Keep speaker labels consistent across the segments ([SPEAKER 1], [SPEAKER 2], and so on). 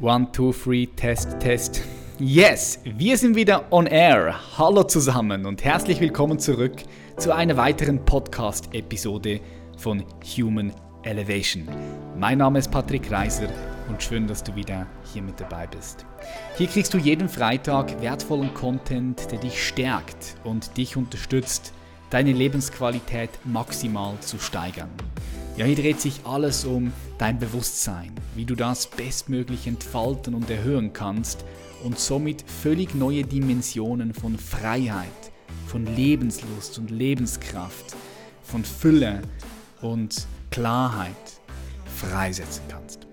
[SPEAKER 1] One, two, three, Test, Test. Yes, wir sind wieder on air. Hallo zusammen und herzlich willkommen zurück zu einer weiteren Podcast-Episode von Human Elevation. Mein Name ist Patrick Reiser und schön, dass du wieder hier mit dabei bist. Hier kriegst du jeden Freitag wertvollen Content, der dich stärkt und dich unterstützt, deine Lebensqualität maximal zu steigern. Ja, hier dreht sich alles um dein Bewusstsein, wie du das bestmöglich entfalten und erhöhen kannst und somit völlig neue Dimensionen von Freiheit, von Lebenslust und Lebenskraft, von Fülle und Klarheit freisetzen kannst.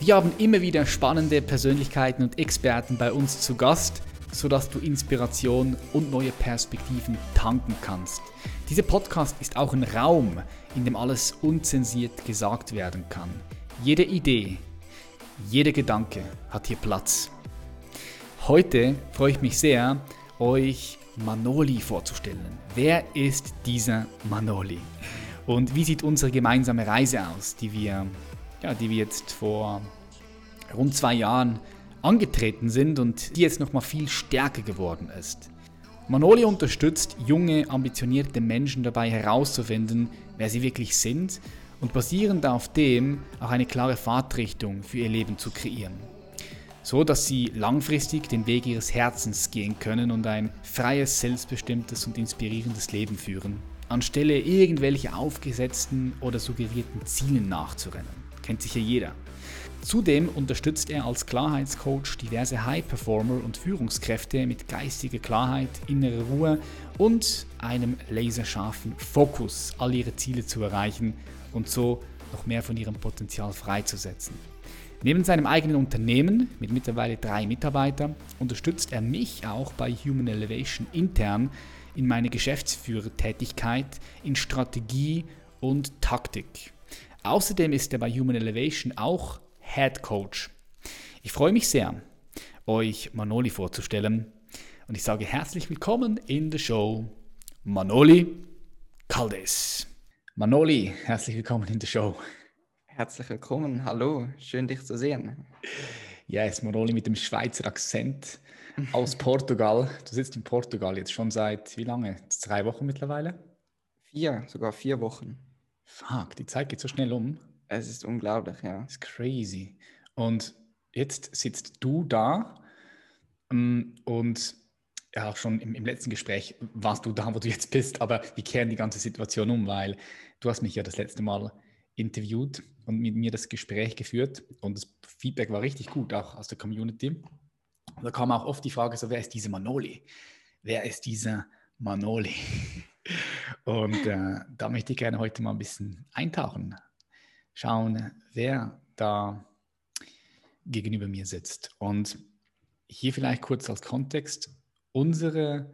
[SPEAKER 1] Wir haben immer wieder spannende Persönlichkeiten und Experten bei uns zu Gast, sodass du Inspiration und neue Perspektiven tanken kannst. Dieser Podcast ist auch ein Raum, in dem alles unzensiert gesagt werden kann. Jede Idee, jeder Gedanke hat hier Platz. Heute freue ich mich sehr, euch Manoli vorzustellen. Wer ist dieser Manoli? Und wie sieht unsere gemeinsame Reise aus, die wir, ja, die wir jetzt vor rund zwei Jahren angetreten sind und die jetzt noch mal viel stärker geworden ist? Manoli unterstützt junge, ambitionierte Menschen dabei herauszufinden, wer sie wirklich sind und basierend auf dem auch eine klare Fahrtrichtung für ihr Leben zu kreieren. So dass sie langfristig den Weg ihres Herzens gehen können und ein freies, selbstbestimmtes und inspirierendes Leben führen, anstelle irgendwelche aufgesetzten oder suggerierten Zielen nachzurennen. Kennt sicher jeder. Zudem unterstützt er als Klarheitscoach diverse High-Performer und Führungskräfte mit geistiger Klarheit, innerer Ruhe und einem laserscharfen Fokus, all ihre Ziele zu erreichen und so noch mehr von ihrem Potenzial freizusetzen. Neben seinem eigenen Unternehmen mit mittlerweile drei Mitarbeitern unterstützt er mich auch bei Human Elevation intern in meine Geschäftsführertätigkeit in Strategie und Taktik. Außerdem ist er bei Human Elevation auch Head Coach. Ich freue mich sehr, euch Manoli vorzustellen und ich sage herzlich willkommen in der Show Manoli Caldes. Manoli, herzlich willkommen in der Show.
[SPEAKER 2] Herzlich willkommen, hallo, schön dich zu sehen.
[SPEAKER 1] Yes, Manoli mit dem Schweizer Akzent aus Portugal. Du sitzt in Portugal jetzt schon seit wie lange? Drei Wochen mittlerweile?
[SPEAKER 2] Vier, sogar vier Wochen.
[SPEAKER 1] Fuck, die Zeit geht so schnell um.
[SPEAKER 2] Es ist unglaublich, ja.
[SPEAKER 1] Das ist crazy. Und jetzt sitzt du da ähm, und ja, auch schon im, im, letzten Gespräch warst du da, wo du jetzt bist, aber wir kehren die ganze Situation um, weil du hast mich ja das letzte Mal interviewt und mit mir das Gespräch geführt und das Feedback war richtig gut, auch aus der Community. da kam auch oft die Frage so, wer ist diese Manoli? Wer ist dieser Manoli? Und äh, da möchte ich gerne heute mal ein bisschen eintauchen schauen, wer da gegenüber mir sitzt. Und hier vielleicht kurz als Kontext, unsere,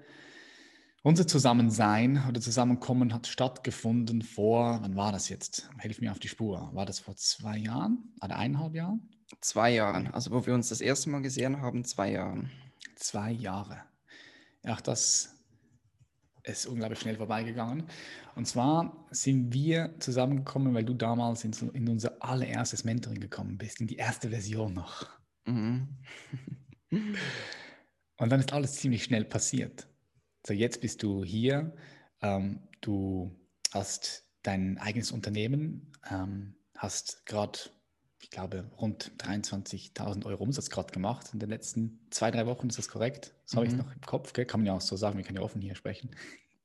[SPEAKER 1] unser Zusammensein oder Zusammenkommen hat stattgefunden vor, wann war das jetzt? Hilf mir auf die Spur. War das vor zwei Jahren oder eineinhalb Jahren?
[SPEAKER 2] Zwei Jahren, also wo wir uns das erste Mal gesehen haben, zwei Jahren.
[SPEAKER 1] Zwei Jahre. Ach, das ist unglaublich schnell vorbeigegangen. Und zwar sind wir zusammengekommen, weil du damals in, in unser allererstes Mentoring gekommen bist, in die erste Version noch. Mhm. Und dann ist alles ziemlich schnell passiert. So, jetzt bist du hier, ähm, du hast dein eigenes Unternehmen, ähm, hast gerade, ich glaube, rund 23.000 Euro Umsatz gerade gemacht in den letzten zwei, drei Wochen, ist das korrekt? Das mhm. habe ich noch im Kopf, gell? kann man ja auch so sagen, wir können ja offen hier sprechen.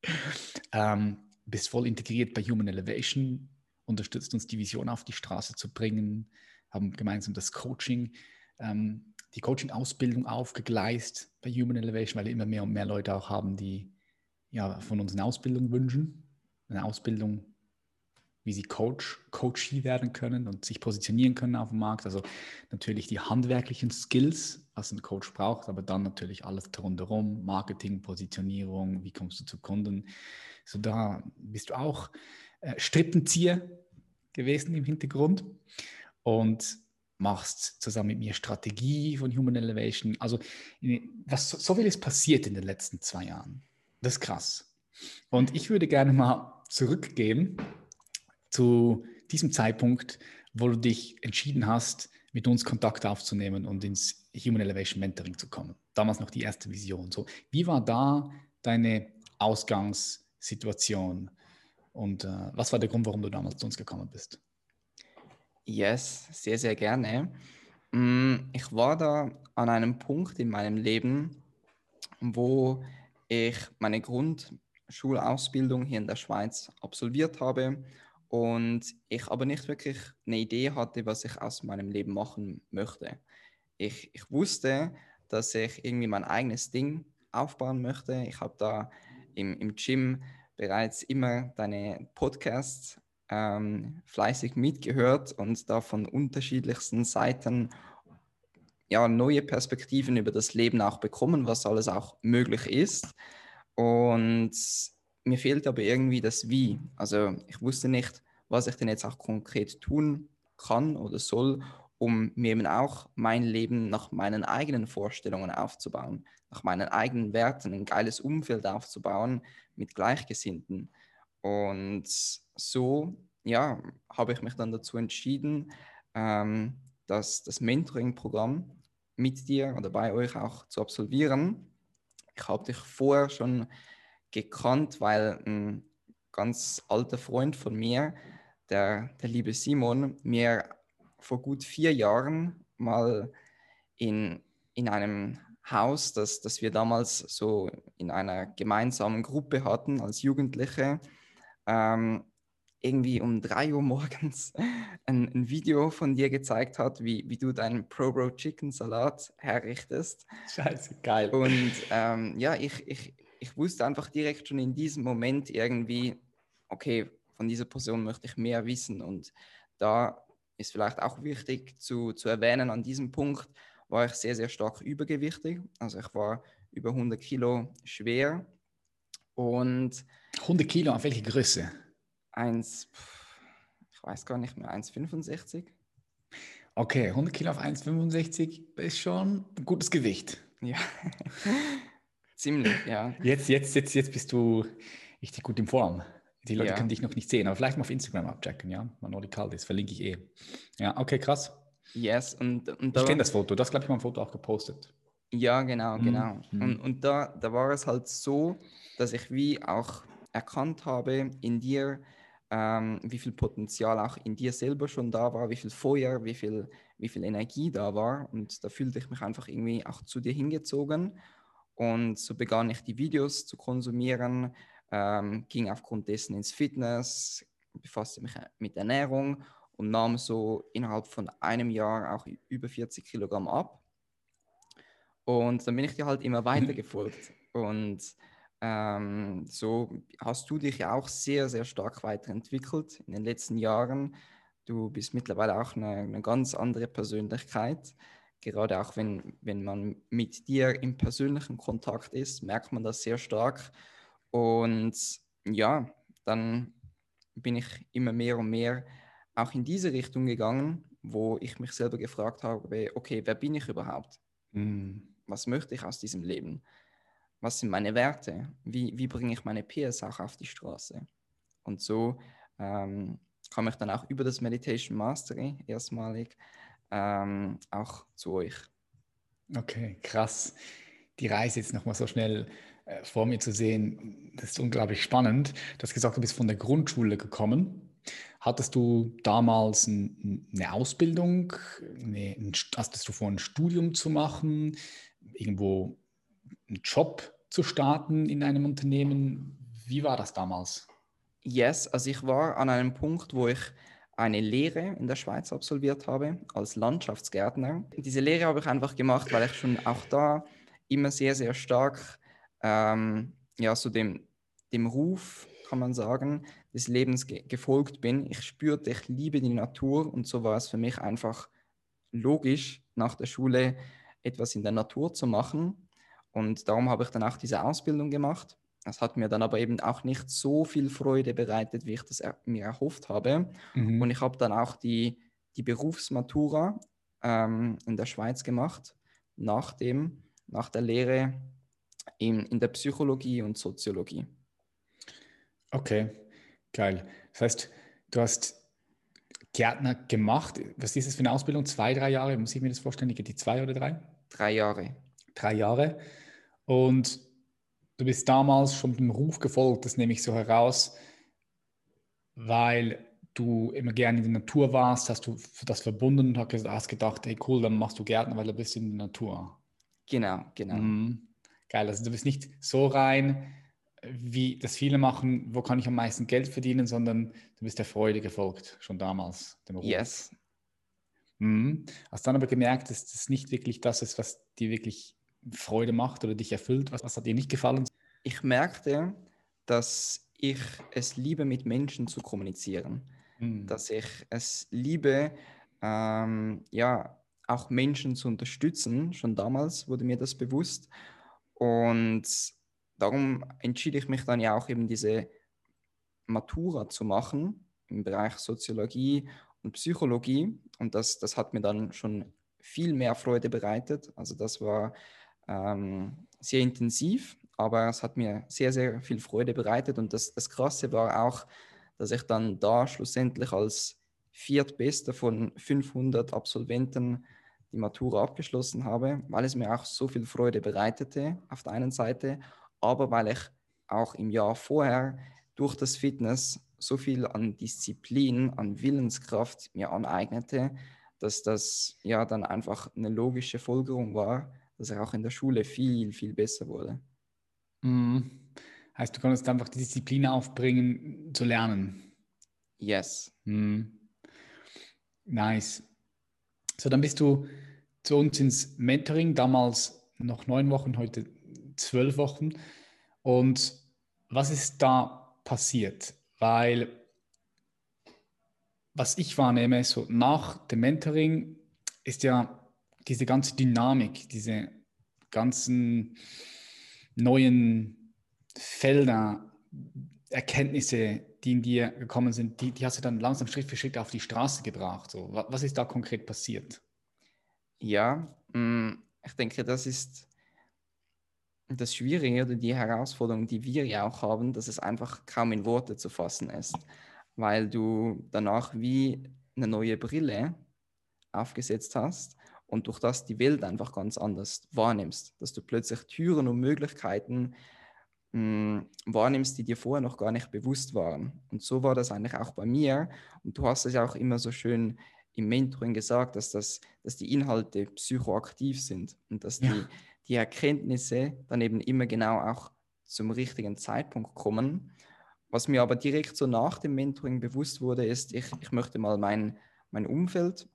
[SPEAKER 1] ähm, bist voll integriert bei Human Elevation, unterstützt uns die Vision auf die Straße zu bringen, haben gemeinsam das Coaching, ähm, die Coaching-Ausbildung aufgegleist bei Human Elevation, weil wir immer mehr und mehr Leute auch haben, die ja, von uns eine Ausbildung wünschen. Eine Ausbildung, wie sie Coach, Coachee werden können und sich positionieren können auf dem Markt. Also natürlich die handwerklichen Skills, was ein Coach braucht, aber dann natürlich alles rundherum, Marketing, Positionierung, wie kommst du zu Kunden, so da bist du auch äh, Strippenzieher gewesen im Hintergrund und machst zusammen mit mir Strategie von Human Elevation. Also was, so viel ist passiert in den letzten zwei Jahren. Das ist krass. Und ich würde gerne mal zurückgehen zu diesem Zeitpunkt, wo du dich entschieden hast, mit uns Kontakt aufzunehmen und ins Human Elevation Mentoring zu kommen. Damals noch die erste Vision. So, wie war da deine Ausgangssituation und äh, was war der Grund, warum du damals zu uns gekommen bist?
[SPEAKER 2] Yes, sehr, sehr gerne. Mm, ich war da an einem Punkt in meinem Leben, wo ich meine Grundschulausbildung hier in der Schweiz absolviert habe und ich aber nicht wirklich eine Idee hatte, was ich aus meinem Leben machen möchte. Ich, ich wusste, dass ich irgendwie mein eigenes Ding aufbauen möchte. Ich habe da im, im Gym bereits immer deine Podcasts ähm, fleißig mitgehört und da von unterschiedlichsten Seiten ja, neue Perspektiven über das Leben auch bekommen, was alles auch möglich ist. Und mir fehlt aber irgendwie das Wie. Also ich wusste nicht, was ich denn jetzt auch konkret tun kann oder soll, um mir eben auch mein Leben nach meinen eigenen Vorstellungen aufzubauen, nach meinen eigenen Werten, ein geiles Umfeld aufzubauen mit Gleichgesinnten. Und so, ja, habe ich mich dann dazu entschieden, ähm, dass das Mentoring-Programm mit dir oder bei euch auch zu absolvieren. Ich habe dich vorher schon gekannt, weil ein ganz alter Freund von mir, der, der liebe Simon, mir vor gut vier Jahren mal in, in einem Haus, das, das wir damals so in einer gemeinsamen Gruppe hatten als Jugendliche, ähm, irgendwie um drei Uhr morgens ein, ein, Video von dir gezeigt hat, wie, wie du deinen Pro-Bro Chicken Salat herrichtest.
[SPEAKER 1] Scheiße, geil.
[SPEAKER 2] Und ähm, ja, ich, ich, ich wusste einfach direkt schon in diesem Moment irgendwie, okay, von dieser Person möchte ich mehr wissen. Und da ist vielleicht auch wichtig zu, zu erwähnen, an diesem Punkt war ich sehr, sehr stark übergewichtig. Also ich war über 100 Kilo schwer. Und
[SPEAKER 1] 100 Kilo, auf welche Größe?
[SPEAKER 2] 1, ich weiß gar nicht mehr, 1,65.
[SPEAKER 1] Okay, 100 Kilo auf 1,65 ist schon ein gutes Gewicht.
[SPEAKER 2] Ja, ziemlich, ja.
[SPEAKER 1] Jetzt, jetzt, jetzt, jetzt bist du richtig gut in Form. Die Leute ja. können dich noch nicht sehen, aber vielleicht mal auf Instagram abchecken, ja? Manoli Caldis, verlinke ich eh. Ja, okay, krass.
[SPEAKER 2] Yes, und, und
[SPEAKER 1] da, Ich kenne das Foto, das glaube ich mal ein Foto auch gepostet.
[SPEAKER 2] Ja, genau, mhm. genau. Mhm. Und, und da, da war es halt so, dass ich wie auch erkannt habe in dir, ähm, wie viel Potenzial auch in dir selber schon da war, wie viel Feuer, wie viel, wie viel Energie da war. Und da fühlte ich mich einfach irgendwie auch zu dir hingezogen. Und so begann ich die Videos zu konsumieren, ähm, ging aufgrund dessen ins Fitness, befasste mich mit Ernährung und nahm so innerhalb von einem Jahr auch über 40 Kilogramm ab. Und dann bin ich dir halt immer weiter gefolgt. Und ähm, so hast du dich ja auch sehr, sehr stark weiterentwickelt in den letzten Jahren. Du bist mittlerweile auch eine, eine ganz andere Persönlichkeit. Gerade auch wenn, wenn man mit dir im persönlichen Kontakt ist, merkt man das sehr stark. Und ja, dann bin ich immer mehr und mehr auch in diese Richtung gegangen, wo ich mich selber gefragt habe, okay, wer bin ich überhaupt? Mm. Was möchte ich aus diesem Leben? Was sind meine Werte? Wie, wie bringe ich meine PS auch auf die Straße? Und so ähm, komme ich dann auch über das Meditation Mastery erstmalig ähm, auch zu euch.
[SPEAKER 1] Okay, krass. Die Reise jetzt nochmal so schnell äh, vor mir zu sehen, das ist unglaublich spannend. Du hast gesagt, du bist von der Grundschule gekommen. Hattest du damals ein, eine Ausbildung? Eine, ein, hattest du vor, ein Studium zu machen? Irgendwo einen Job zu starten in einem Unternehmen? Wie war das damals?
[SPEAKER 2] Yes, also ich war an einem Punkt, wo ich eine Lehre in der Schweiz absolviert habe als Landschaftsgärtner. Diese Lehre habe ich einfach gemacht, weil ich schon auch da immer sehr, sehr stark ähm, ja, so dem, dem Ruf, kann man sagen, des Lebens ge gefolgt bin. Ich spürte, ich liebe die Natur und so war es für mich einfach logisch, nach der Schule etwas in der Natur zu machen. Und darum habe ich dann auch diese Ausbildung gemacht. Das hat mir dann aber eben auch nicht so viel Freude bereitet, wie ich das er mir erhofft habe. Mhm. Und ich habe dann auch die, die Berufsmatura ähm, in der Schweiz gemacht, nach, dem, nach der Lehre in, in der Psychologie und Soziologie.
[SPEAKER 1] Okay, geil. Das heißt, du hast Gärtner gemacht. Was ist das für eine Ausbildung? Zwei, drei Jahre? Muss ich mir das vorstellen? Die zwei oder drei?
[SPEAKER 2] Drei Jahre.
[SPEAKER 1] Drei Jahre. Und du bist damals schon dem Ruf gefolgt, das nehme ich so heraus, weil du immer gerne in der Natur warst, hast du das verbunden und hast gedacht, hey cool, dann machst du Gärtner, weil du bist in der Natur.
[SPEAKER 2] Genau, genau. Mhm.
[SPEAKER 1] Geil, also du bist nicht so rein, wie das viele machen, wo kann ich am meisten Geld verdienen, sondern du bist der Freude gefolgt, schon damals.
[SPEAKER 2] Dem Ruf. Yes.
[SPEAKER 1] Mhm. Hast dann aber gemerkt, dass das nicht wirklich das ist, was dir wirklich Freude macht oder dich erfüllt? Was, was hat dir nicht gefallen?
[SPEAKER 2] Ich merkte, dass ich es liebe, mit Menschen zu kommunizieren. Mhm. Dass ich es liebe, ähm, ja, auch Menschen zu unterstützen. Schon damals wurde mir das bewusst. Und darum entschied ich mich dann ja auch eben diese Matura zu machen im Bereich Soziologie und Psychologie. Und das, das hat mir dann schon viel mehr Freude bereitet. Also das war ähm, sehr intensiv, aber es hat mir sehr, sehr viel Freude bereitet. Und das, das Krasse war auch, dass ich dann da schlussendlich als Viertbester von 500 Absolventen die Matura abgeschlossen habe, weil es mir auch so viel Freude bereitete auf der einen Seite, aber weil ich auch im Jahr vorher durch das Fitness so viel an Disziplin, an Willenskraft mir aneignete, dass das ja dann einfach eine logische Folgerung war, dass er auch in der Schule viel, viel besser wurde.
[SPEAKER 1] Mhm. Heißt, du konntest einfach die Disziplin aufbringen, zu lernen.
[SPEAKER 2] Yes.
[SPEAKER 1] Mhm. Nice. So, dann bist du zu uns ins Mentoring, damals noch neun Wochen, heute zwölf Wochen. Und was ist da passiert? Weil, was ich wahrnehme, so nach dem Mentoring ist ja diese ganze Dynamik, diese ganzen neuen Felder, Erkenntnisse, die in dir gekommen sind, die, die hast du dann langsam Schritt für Schritt auf die Straße gebracht. So, was ist da konkret passiert?
[SPEAKER 2] Ja, mm, ich denke, das ist das Schwierige oder die Herausforderung, die wir ja auch haben, dass es einfach kaum in Worte zu fassen ist, weil du danach wie eine neue Brille aufgesetzt hast und durch das die Welt einfach ganz anders wahrnimmst, dass du plötzlich Türen und Möglichkeiten mh, hm, wahrnimmst, die dir vorher noch gar nicht bewusst waren. Und so war das eigentlich auch bei mir. Und du hast es ja auch immer so schön im Mentoring gesagt, dass, das, dass die Inhalte psychoaktiv sind und dass ja. die, die Erkenntnisse dann eben immer genau auch zum richtigen Zeitpunkt kommen. Was mir aber direkt so nach dem Mentoring bewusst wurde, ist, ich, ich möchte mal mein, mein Umfeld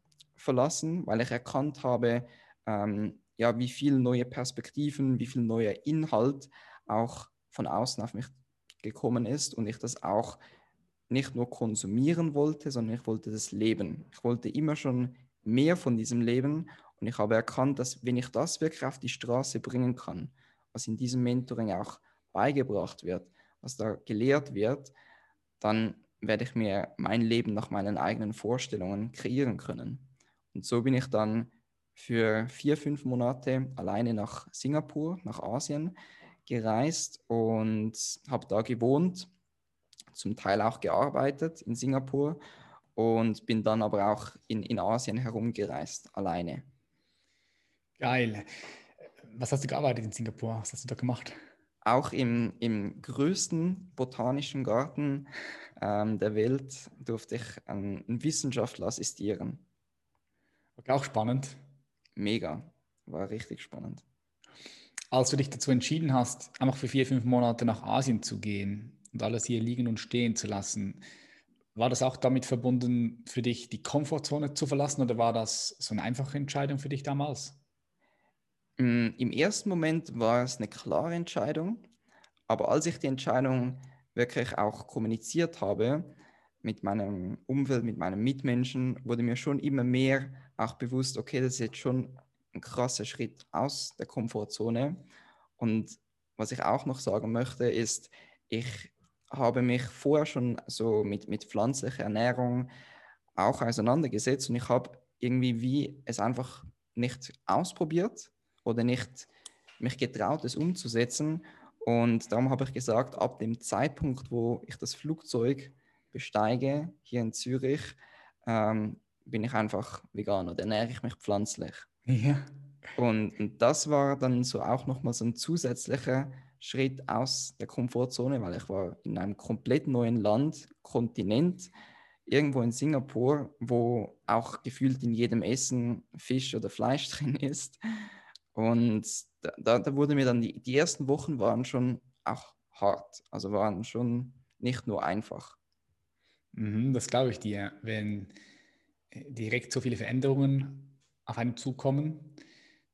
[SPEAKER 2] verlassen, weil ich erkannt habe, ähm, ja, wie viele neue Perspektiven, wie viel neuer Inhalt auch von außen auf mich gekommen ist und ich das auch nicht nur konsumieren wollte, sondern ich wollte das leben. Ich wollte immer schon mehr von diesem Leben und ich habe erkannt, dass wenn ich das wirklich auf die Straße bringen kann, was in diesem Mentoring auch beigebracht wird, was da gelehrt wird, dann werde ich mir mein Leben nach meinen eigenen Vorstellungen kreieren können. Und so bin ich dann für vier, fünf Monate alleine nach Singapur, nach Asien gereist und habe da gewohnt, zum Teil auch gearbeitet in Singapur und bin dann aber auch in, in Asien herumgereist, alleine.
[SPEAKER 1] Geil. Was hast du gearbeitet in Singapur? Was hast du da gemacht?
[SPEAKER 2] Auch im, im größten botanischen Garten ähm, der Welt durfte ich einen Wissenschaftler assistieren.
[SPEAKER 1] Auch spannend.
[SPEAKER 2] Mega, war richtig spannend.
[SPEAKER 1] Als du dich dazu entschieden hast, einfach für vier, fünf Monate nach Asien zu gehen und alles hier liegen und stehen zu lassen, war das auch damit verbunden, für dich die Komfortzone zu verlassen oder war das so eine einfache Entscheidung für dich damals?
[SPEAKER 2] Mm, Im ersten Moment war es eine klare Entscheidung, aber als ich die Entscheidung wirklich auch kommuniziert habe, mit meinem Umfeld, mit meinen Mitmenschen, wurde mir schon immer mehr auch bewusst, okay, das ist jetzt schon ein krasser Schritt aus der Komfortzone. Und was ich auch noch sagen möchte, ist, ich habe mich vorher schon so mit, mit pflanzlicher Ernährung auch auseinandergesetzt und ich habe irgendwie wie es einfach nicht ausprobiert oder nicht mich getraut, es umzusetzen. Und darum habe ich gesagt, ab dem Zeitpunkt, wo ich das Flugzeug besteige hier in Zürich, ähm, bin ich einfach vegan oder ernähre ich mich pflanzlich.
[SPEAKER 1] Ja.
[SPEAKER 2] Und, und das war dann so auch nochmal so ein zusätzlicher Schritt aus der Komfortzone, weil ich war in einem komplett neuen Land, Kontinent, irgendwo in Singapur, wo auch gefühlt in jedem Essen Fisch oder Fleisch drin ist. Und da, da wurde mir dann, die, die ersten Wochen waren schon auch hart, also waren schon nicht nur einfach.
[SPEAKER 1] Mhm, das glaube ich dir, wenn direkt so viele Veränderungen auf einen zukommen,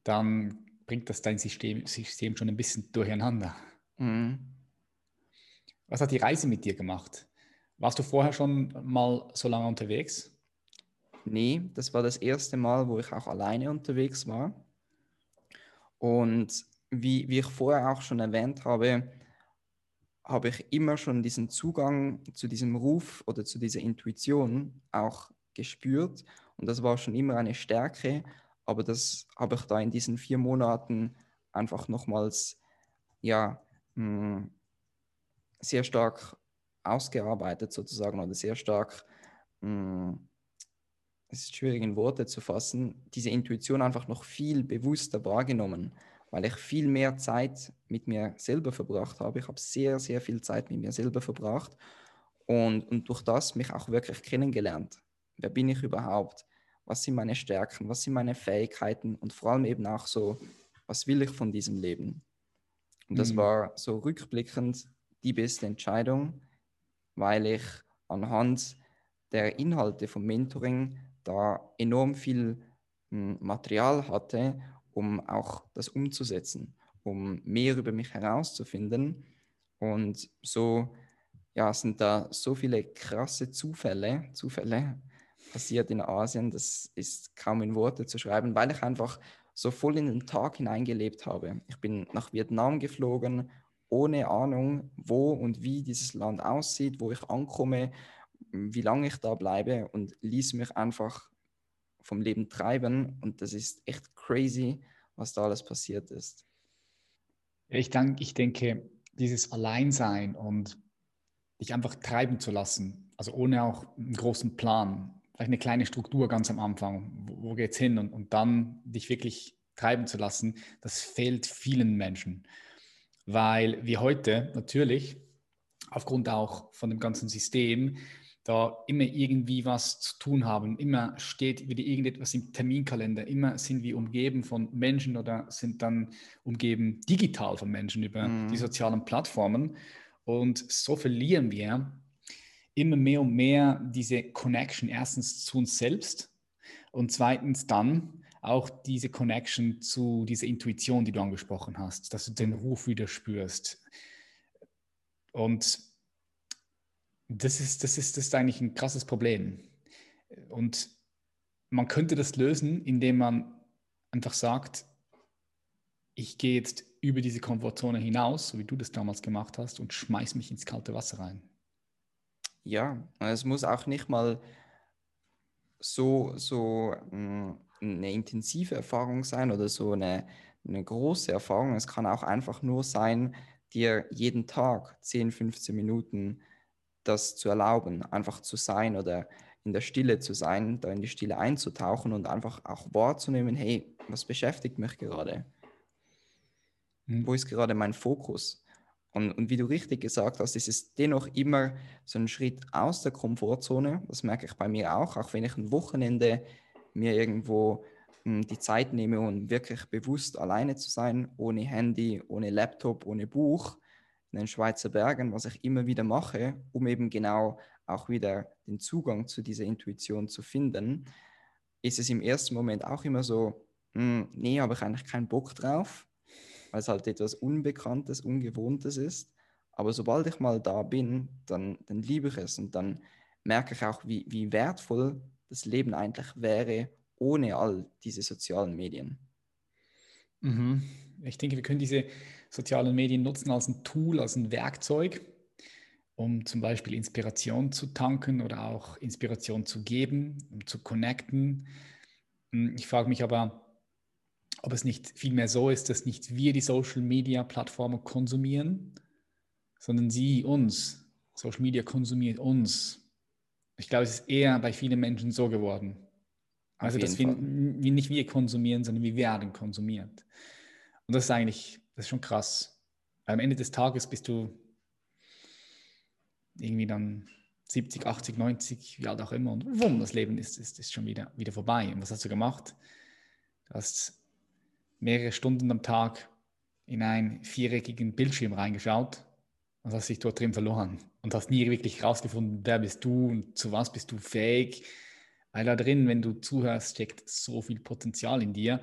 [SPEAKER 1] dann bringt das dein System, System schon ein bisschen durcheinander. Mhm. Was hat die Reise mit dir gemacht? Warst du vorher schon mal so lange unterwegs?
[SPEAKER 2] Nee, das war das erste Mal, wo ich auch alleine unterwegs war. Und wie, wie ich vorher auch schon erwähnt habe, habe ich immer schon diesen Zugang zu diesem Ruf oder zu dieser Intuition auch gespürt. Und das war schon immer eine Stärke. Aber das habe ich da in diesen vier Monaten einfach nochmals ja, hm, sehr stark ausgearbeitet sozusagen oder sehr stark, hm, es ist schwierig in Worte zu fassen, diese Intuition einfach noch viel bewusster wahrgenommen weil ich viel mehr Zeit mit mir selber verbracht habe. Ich habe sehr, sehr viel Zeit mit mir selber verbracht und, und durch das mich auch wirklich kennengelernt. Wer bin ich überhaupt? Was sind meine Stärken? Was sind meine Fähigkeiten? Und vor allem eben auch so, was will ich von diesem Leben? Und das mhm. war so rückblickend die beste Entscheidung, weil ich anhand der Inhalte vom Mentoring da enorm viel hm, Material hatte um auch das umzusetzen, um mehr über mich herauszufinden. Und so ja, sind da so viele krasse Zufälle, Zufälle passiert in Asien, das ist kaum in Worte zu schreiben, weil ich einfach so voll in den Tag hineingelebt habe. Ich bin nach Vietnam geflogen, ohne Ahnung, wo und wie dieses Land aussieht, wo ich ankomme, wie lange ich da bleibe und ließ mich einfach vom Leben treiben. Und das ist echt crazy, was da alles passiert ist.
[SPEAKER 1] Ich, denk, ich denke, dieses Alleinsein und dich einfach treiben zu lassen, also ohne auch einen großen Plan, vielleicht eine kleine Struktur ganz am Anfang, wo, wo geht es hin und, und dann dich wirklich treiben zu lassen, das fehlt vielen Menschen. Weil wir heute natürlich aufgrund auch von dem ganzen System da immer irgendwie was zu tun haben. Immer steht wieder irgendetwas im Terminkalender. Immer sind wir umgeben von Menschen oder sind dann umgeben digital von Menschen über mhm. die sozialen Plattformen. Und so verlieren wir immer mehr und mehr diese Connection erstens zu uns selbst und zweitens dann auch diese Connection zu dieser Intuition, die du angesprochen hast, dass du den Ruf wieder spürst. Und das ist, das ist, das ist eigentlich ein krasses Problem. Und man könnte das lösen, indem man einfach sagt, ich gehe jetzt über diese Komfortzone hinaus, so wie du das damals gemacht hast, und schmeiß mich ins kalte Wasser rein.
[SPEAKER 2] Ja, es muss auch nicht mal so, so mm, eine intensive Erfahrung sein oder so eine, eine große Erfahrung. Es kann auch einfach nur sein, dir jeden Tag 10, 15 Minuten das zu erlauben, einfach zu sein oder in der Stille zu sein, da in die Stille einzutauchen und einfach auch wahrzunehmen, hey, was beschäftigt mich gerade? Mhm. Wo ist gerade mein Fokus? Und, und wie du richtig gesagt hast, ist es dennoch immer so ein Schritt aus der Komfortzone. Das merke ich bei mir auch, auch wenn ich ein Wochenende mir irgendwo hm, die Zeit nehme, um wirklich bewusst alleine zu sein, ohne Handy, ohne Laptop, ohne Buch in den Schweizer Bergen, was ich immer wieder mache, um eben genau auch wieder den Zugang zu dieser Intuition zu finden, ist es im ersten Moment auch immer so, mh, hm, nee, habe ich eigentlich keinen Bock drauf, weil es halt etwas Unbekanntes, Ungewohntes ist. Aber sobald ich mal da bin, dann, dann liebe ich es und dann merke ich auch, wie, wie wertvoll das Leben eigentlich wäre ohne all diese sozialen Medien.
[SPEAKER 1] Mhm. Ich denke, wir können diese sozialen Medien nutzen als ein Tool, als ein Werkzeug, um zum Beispiel Inspiration zu tanken oder auch Inspiration zu geben, um zu connecten. Ich frage mich aber, ob es nicht vielmehr so ist, dass nicht wir die Social Media Plattformen konsumieren, sondern sie uns. Social Media konsumiert uns. Ich glaube, es ist eher bei vielen Menschen so geworden. Also, dass wir nicht wir konsumieren, sondern wir werden konsumiert. Und das ist eigentlich, das ist schon krass. Am Ende des Tages bist du irgendwie dann 70, 80, 90, wie alt auch immer. Und wumm, das Leben ist, ist, ist schon wieder, wieder vorbei. Und was hast du gemacht? Du hast mehrere Stunden am Tag in einen viereckigen Bildschirm reingeschaut und hast dich dort drin verloren und hast nie wirklich herausgefunden, wer bist du und zu was bist du fähig. Weil da drin, wenn du zuhörst, steckt so viel Potenzial in dir.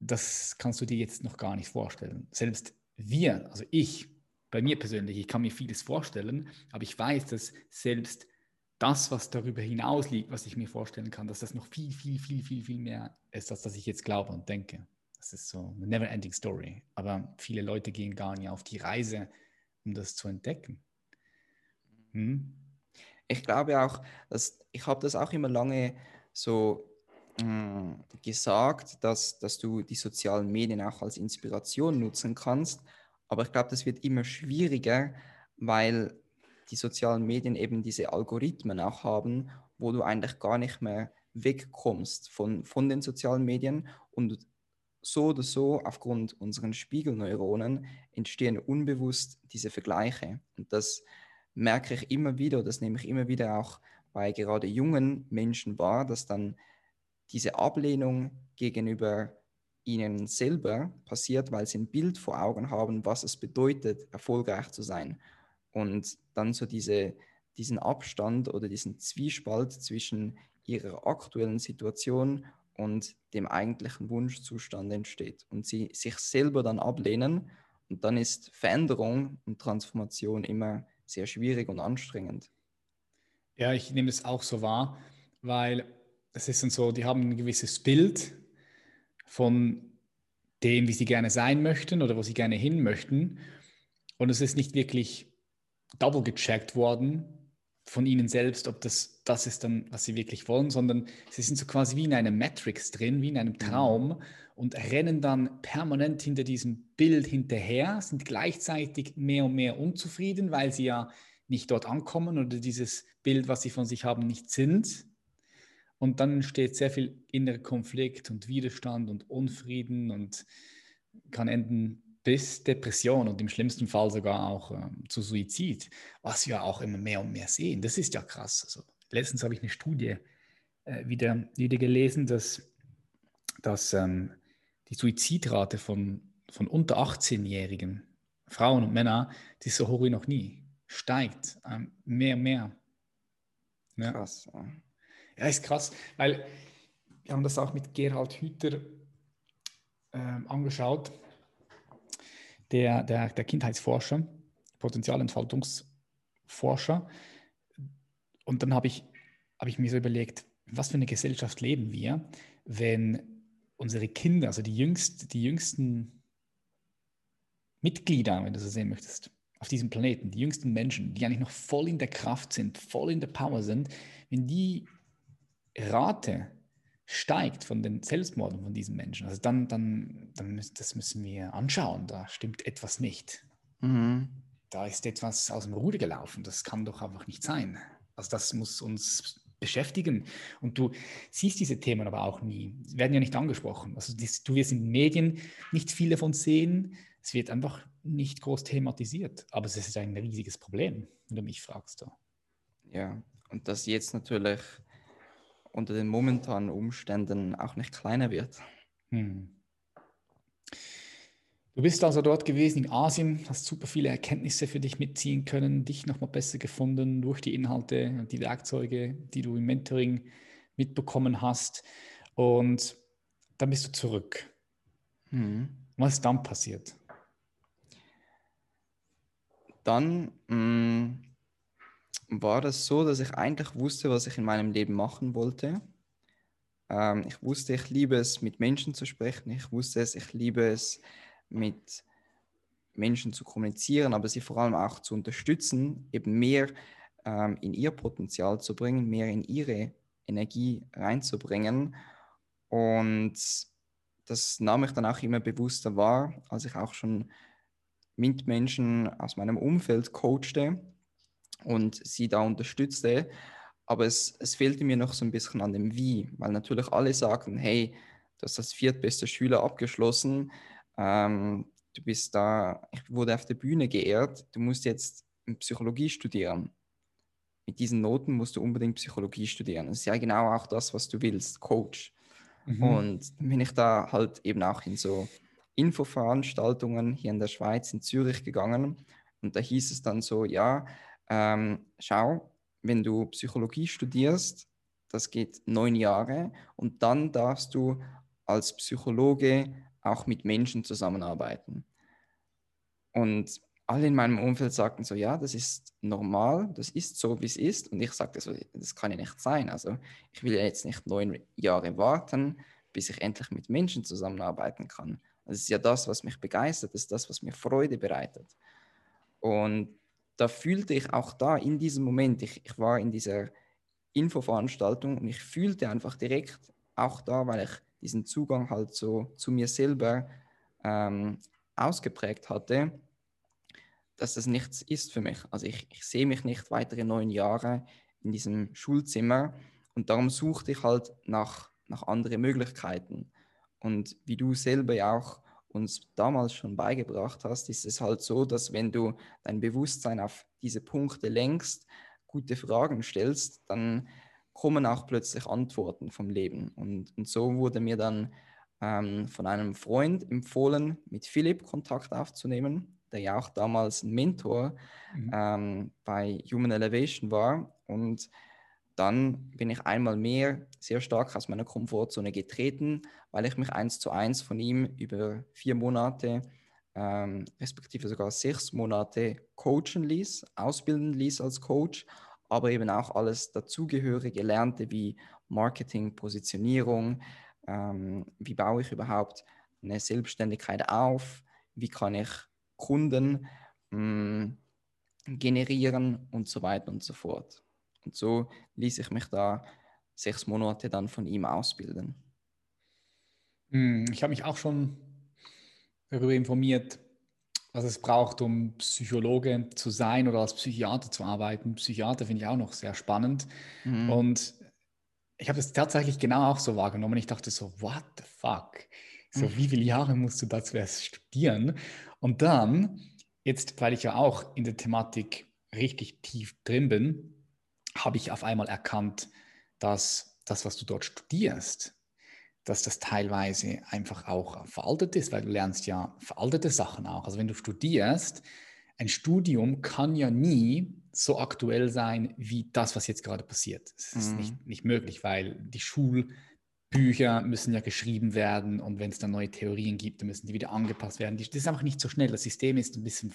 [SPEAKER 1] Das kannst du dir jetzt noch gar nicht vorstellen. Selbst wir, also ich, bei mir persönlich, ich kann mir vieles vorstellen, aber ich weiß, dass selbst das, was darüber hinaus liegt, was ich mir vorstellen kann, dass das noch viel, viel, viel, viel, viel mehr ist, als das ich jetzt glaube und denke. Das ist so eine never-ending Story. Aber viele Leute gehen gar nicht auf die Reise, um das zu entdecken.
[SPEAKER 2] Hm? Ich glaube auch, dass ich habe das auch immer lange so mh, hm, gesagt, dass, dass du die sozialen Medien auch als Inspiration nutzen kannst. Aber ich glaube, das wird immer schwieriger, weil die sozialen Medien eben diese Algorithmen auch haben, wo du eigentlich gar nicht mehr wegkommst von, von den sozialen Medien und so oder so aufgrund unseren Spiegelneuronen entstehen unbewusst diese Vergleiche. Und das merke ich immer wieder, das nehme ich immer wieder auch bei gerade jungen Menschen wahr, dass dann diese Ablehnung gegenüber ihnen selber passiert, weil sie ein Bild vor Augen haben, was es bedeutet, erfolgreich zu sein. Und dann so diese, diesen Abstand oder diesen Zwiespalt zwischen ihrer aktuellen Situation und dem eigentlichen Wunschzustand entsteht und sie sich selber dann ablehnen und dann ist Veränderung und Transformation immer sehr schwierig und anstrengend.
[SPEAKER 1] Ja, ich nehme es auch so wahr, weil es ist dann so, die haben ein gewisses Bild von dem, wie sie gerne sein möchten oder wo sie gerne hin möchten. Und es ist nicht wirklich double gecheckt worden von ihnen selbst, ob das das ist dann, was sie wirklich wollen, sondern sie sind so quasi wie in einer Matrix drin, wie in einem mhm. Traum und rennen dann permanent hinter diesem Bild hinterher, sind gleichzeitig mehr und mehr unzufrieden, weil sie ja nicht dort ankommen oder dieses Bild, was sie von sich haben, nicht sind. Und dann entsteht sehr viel innerer Konflikt und Widerstand und Unfrieden und kann enden bis Depression und im schlimmsten Fall sogar auch ähm, zu Suizid, was wir auch immer mehr und mehr sehen. Das ist ja krass. Also, letztens habe ich eine Studie äh, wieder, wieder gelesen, dass, dass ähm, die Suizidrate von, von unter 18-Jährigen, Frauen und Männern, die ist so hoch wie noch nie, steigt ähm, mehr und mehr. Ja. Krass. Ja. ja, ist krass, weil wir haben das auch mit Gerhard Hüther ähm, angeschaut der, der, der Kindheitsforscher, Potenzialentfaltungsforscher. Und dann habe ich, hab ich mir so überlegt, was für eine Gesellschaft leben wir, wenn unsere Kinder, also die, jüngst, die jüngsten Mitglieder, wenn du so sehen möchtest, auf diesem Planeten, die jüngsten Menschen, die eigentlich noch voll in der Kraft sind, voll in der Power sind, wenn die Rate steigt von den Selbstmorden von diesen Menschen, also dann, dann, dann müssen, das müssen wir anschauen. Da stimmt etwas nicht. Mhm. Da ist etwas aus dem Ruder gelaufen. Das kann doch einfach nicht sein. Also das muss uns beschäftigen. Und du siehst diese Themen aber auch nie. Sie werden ja nicht angesprochen. Also das, du wirst in den Medien nicht viel davon sehen. Es wird einfach nicht groß thematisiert. Aber es ist ein riesiges Problem, wenn du mich fragst.
[SPEAKER 2] Ja, und das jetzt natürlich unter den momentanen Umständen auch nicht kleiner wird. Hm.
[SPEAKER 1] Du bist also dort gewesen in Asien, hast super viele Erkenntnisse für dich mitziehen können, dich nochmal besser gefunden durch die Inhalte und die Werkzeuge, die du im Mentoring mitbekommen hast. Und dann bist du zurück. Hm. Was ist dann passiert?
[SPEAKER 2] Dann mh, hm, war das so, dass ich eigentlich wusste, was ich in meinem Leben machen wollte. Ähm, ich wusste, ich liebe es, mit Menschen zu sprechen. Ich wusste es, ich liebe es, mit Menschen zu kommunizieren, aber sie vor allem auch zu unterstützen, eben mehr ähm, in ihr Potenzial zu bringen, mehr in ihre Energie reinzubringen. Und das nahm ich dann auch immer bewusster wahr, als ich auch schon mit Menschen aus meinem Umfeld coachte und sie da unterstützte. aber es, es fehlte mir noch so ein bisschen an dem Wie, weil natürlich alle sagten, hey, du hast als viertbester Schüler abgeschlossen, ähm, du bist da, ich wurde auf der Bühne geehrt, du musst jetzt Psychologie studieren. Mit diesen Noten musst du unbedingt Psychologie studieren. Das ist ja genau auch das, was du willst, Coach. Mhm. Und dann bin ich da halt eben auch in so Infoveranstaltungen hier in der Schweiz, in Zürich gegangen. Und da hieß es dann so, ja, ähm, schau, wenn du Psychologie studierst, das geht neun Jahre und dann darfst du als Psychologe auch mit Menschen zusammenarbeiten. Und alle in meinem Umfeld sagten so, ja, das ist normal, das ist so, wie es ist. Und ich sagte so, das kann ja nicht sein. Also ich will ja jetzt nicht neun Jahre warten, bis ich endlich mit Menschen zusammenarbeiten kann. Das ist ja das, was mich begeistert, das ist das, was mir Freude bereitet. Und da fühlte ich auch da in diesem Moment, ich, ich war in dieser Infoveranstaltung und ich fühlte einfach direkt auch da, weil ich diesen Zugang halt so zu mir selber ähm, ausgeprägt hatte, dass das nichts ist für mich. Also ich, ich sehe mich nicht weitere neun Jahre in diesem Schulzimmer und darum suchte ich halt nach, nach anderen Möglichkeiten. Und wie du selber ja auch uns damals schon beigebracht hast, ist es halt so, dass wenn du dein Bewusstsein auf diese Punkte lenkst, gute Fragen stellst, dann kommen auch plötzlich Antworten vom Leben. Und, und so wurde mir dann ähm, von einem Freund empfohlen, mit Philipp Kontakt aufzunehmen, der ja auch damals ein Mentor mhm. ähm, bei Human Elevation war. Und dann bin ich einmal mehr sehr stark aus meiner Komfortzone getreten, weil ich mich eins zu eins von ihm über vier Monate, ähm, respektive sogar sechs Monate coachen ließ, ausbilden ließ als Coach, aber eben auch alles dazugehörige lernte wie Marketing, Positionierung, ähm, wie baue ich überhaupt eine Selbstständigkeit auf, wie kann ich Kunden mh, mm, generieren und so weiter und so fort. Und so ließ ich mich da sechs Monate dann von ihm ausbilden.
[SPEAKER 1] Hm, ich habe mich auch schon darüber informiert, was es braucht, um Psychologe zu sein oder als Psychiater zu arbeiten. Psychiater finde ich auch noch sehr spannend. Mhm. Und ich habe das tatsächlich genau auch so wahrgenommen. Ich dachte so, what the fuck? So, mhm. wie viele Jahre musst du dazu erst studieren? Und dann, jetzt, weil ich ja auch in der Thematik richtig tief drin bin, habe ich auf einmal erkannt, dass das, was du dort studierst, dass das teilweise einfach auch veraltet ist, weil du lernst ja veraltete Sachen auch. Also wenn du studierst, ein Studium kann ja nie so aktuell sein wie das, was jetzt gerade passiert. Das ist mhm. nicht, nicht möglich, weil die Schulbücher müssen ja geschrieben werden und wenn es dann neue Theorien gibt, dann müssen die wieder angepasst werden. Das ist einfach nicht so schnell. Das System ist ein bisschen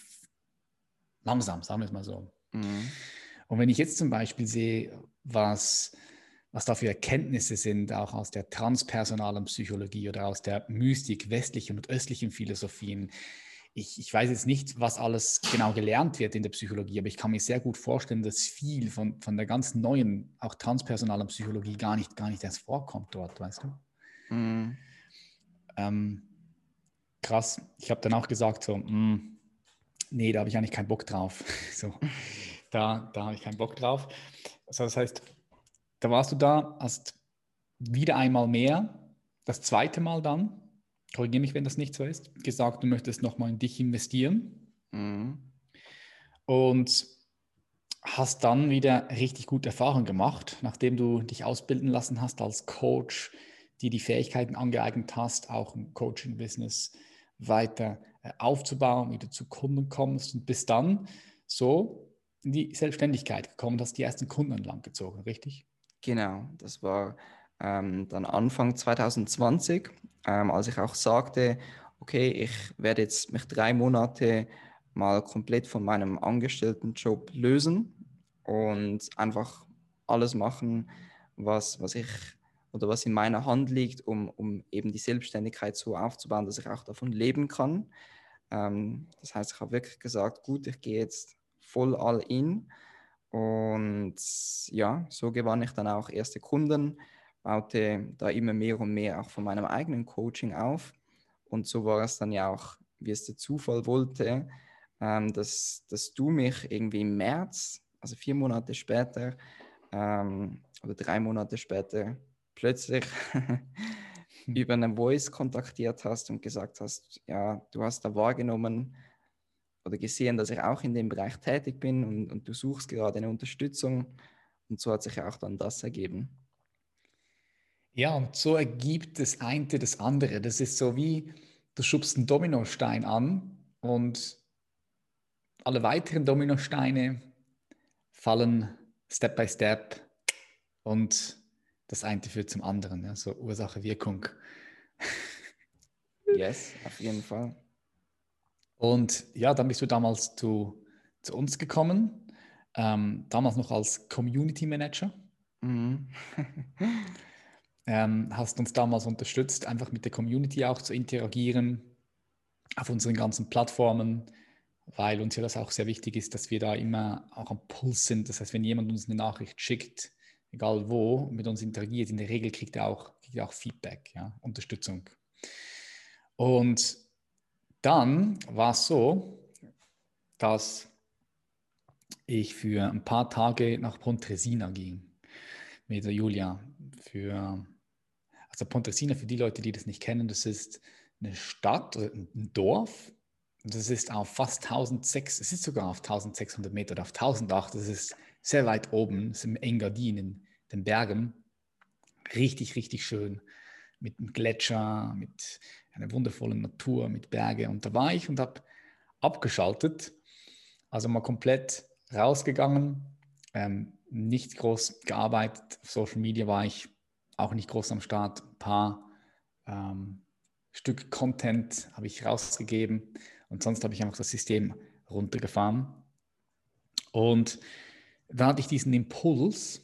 [SPEAKER 1] langsam, sagen wir es mal so. Mhm. Und wenn ich jetzt zum Beispiel sehe, was, was da für Erkenntnisse sind, auch aus der transpersonalen Psychologie oder aus der Mystik westlichen und östlichen Philosophien, ich, ich, weiß jetzt nicht, was alles genau gelernt wird in der Psychologie, aber ich kann mir sehr gut vorstellen, dass viel von, von der ganz neuen, auch transpersonalen Psychologie gar nicht, gar nicht erst vorkommt dort, weißt du? Mm. Ähm, krass. Ich habe dann auch gesagt, so, mm, nee, da habe ich eigentlich keinen Bock drauf. so, da, da habe ich keinen Bock drauf. Also das heißt, da warst du da, hast wieder einmal mehr, das zweite Mal dann, korrigiere mich, wenn das nicht so ist, gesagt, du möchtest nochmal in dich investieren. Mhm. Und hast dann wieder richtig gute Erfahrungen gemacht, nachdem du dich ausbilden lassen hast als Coach, die die Fähigkeiten angeeignet hast, auch im Coaching-Business weiter äh, aufzubauen, wieder zu Kunden kommst und bis dann so in die Selbstständigkeit gekommen, hast die ersten Kunden entlang gezogen, richtig?
[SPEAKER 2] Genau, das war ähm, dann Anfang 2020, ähm, als ich auch sagte, okay, ich werde jetzt mich drei Monate mal komplett von meinem Angestelltenjob lösen und einfach alles machen, was, was ich oder was in meiner Hand liegt, um, um eben die Selbstständigkeit so aufzubauen, dass ich auch davon leben kann. Ähm, das heißt, ich habe wirklich gesagt, gut, ich gehe jetzt voll all in. Und ja, so gewann ich dann auch erste Kunden, baute da immer mehr und mehr auch von meinem eigenen Coaching auf. Und so war es dann ja auch, wie es der Zufall wollte, ähm, dass, dass du mich irgendwie im März, also vier Monate später, ähm, oder drei Monate später plötzlich über eine Voice kontaktiert hast und gesagt hast, ja, du hast da wahrgenommen oder gesehen, dass ich auch in dem Bereich tätig bin und, und du suchst gerade eine Unterstützung. Und so hat sich auch dann das ergeben.
[SPEAKER 1] Ja, und so ergibt das eine das andere. Das ist so wie, du schubst einen Dominostein an und alle weiteren Dominosteine fallen Step by Step und das eine führt zum anderen. So Ursache, Wirkung.
[SPEAKER 2] Yes, auf jeden Fall.
[SPEAKER 1] Und ja, dann bist du damals zu, zu uns gekommen, ähm, damals noch als Community Manager. Mhm. ähm, hast uns damals unterstützt, einfach mit der Community auch zu interagieren auf unseren ganzen Plattformen, weil uns ja das auch sehr wichtig ist, dass wir da immer auch am Puls sind. Das heißt, wenn jemand uns eine Nachricht schickt, egal wo, mit uns interagiert, in der Regel kriegt er auch, kriegt er auch Feedback, ja, Unterstützung. Und dann war es so, dass ich für ein paar Tage nach Pontresina ging mit der Julia. Für, also Pontresina, für die Leute, die das nicht kennen, das ist eine Stadt, ein Dorf. Das ist auf fast 1600, es ist sogar auf 1600 Meter oder auf 1008. Das ist sehr weit oben, ist im Engadin in den Bergen. Richtig, richtig schön. Mit einem Gletscher, mit einer wundervollen Natur, mit Berge. Und da war ich und habe abgeschaltet, also mal komplett rausgegangen, ähm, nicht groß gearbeitet. Auf Social Media war ich auch nicht groß am Start. Ein paar ähm, Stück Content habe ich rausgegeben und sonst habe ich einfach das System runtergefahren. Und da hatte ich diesen Impuls,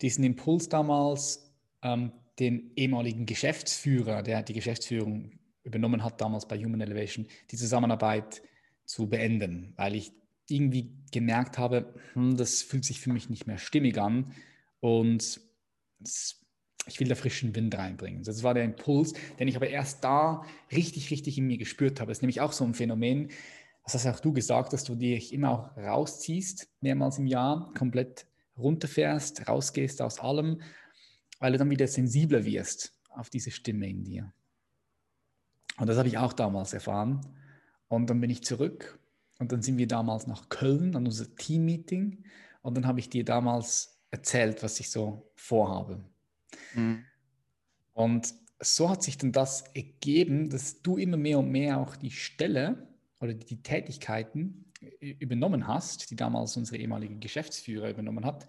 [SPEAKER 1] diesen Impuls damals, ähm, den ehemaligen Geschäftsführer, der die Geschäftsführung übernommen hat damals bei Human Elevation, die Zusammenarbeit zu beenden, weil ich irgendwie gemerkt habe, hm, das fühlt sich für mich nicht mehr stimmig an und ich will da frischen Wind reinbringen. Das war der Impuls, den ich aber erst da richtig, richtig in mir gespürt habe. Das ist nämlich auch so ein Phänomen, das hast auch du gesagt, dass du dich immer auch rausziehst, mehrmals im Jahr, komplett runterfährst, rausgehst aus allem, weil du dann wieder sensibler wirst auf diese Stimme in dir. Und das habe ich auch damals erfahren. Und dann bin ich zurück und dann sind wir damals nach Köln an unser Team-Meeting und dann habe ich dir damals erzählt, was ich so vorhabe. Mhm. Und so hat sich dann das ergeben, dass du immer mehr und mehr auch die Stelle oder die Tätigkeiten übernommen hast, die damals unsere ehemalige Geschäftsführer übernommen hat.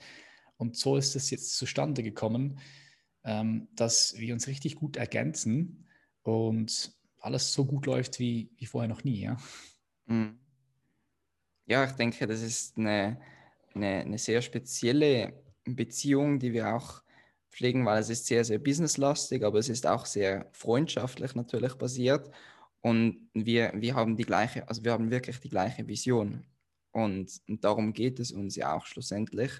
[SPEAKER 1] Und so ist es jetzt zustande gekommen, ähm, dass wir uns richtig gut ergänzen und alles so gut läuft wie, wie vorher noch nie. Ja?
[SPEAKER 2] Mhm. ja, ich denke, das ist eine, eine, eine sehr spezielle Beziehung, die wir auch pflegen, weil es ist sehr, sehr businesslastig, aber es ist auch sehr freundschaftlich natürlich basiert. Und wir, wir haben die gleiche, also wir haben wirklich die gleiche Vision. Und, und darum geht es uns ja auch schlussendlich.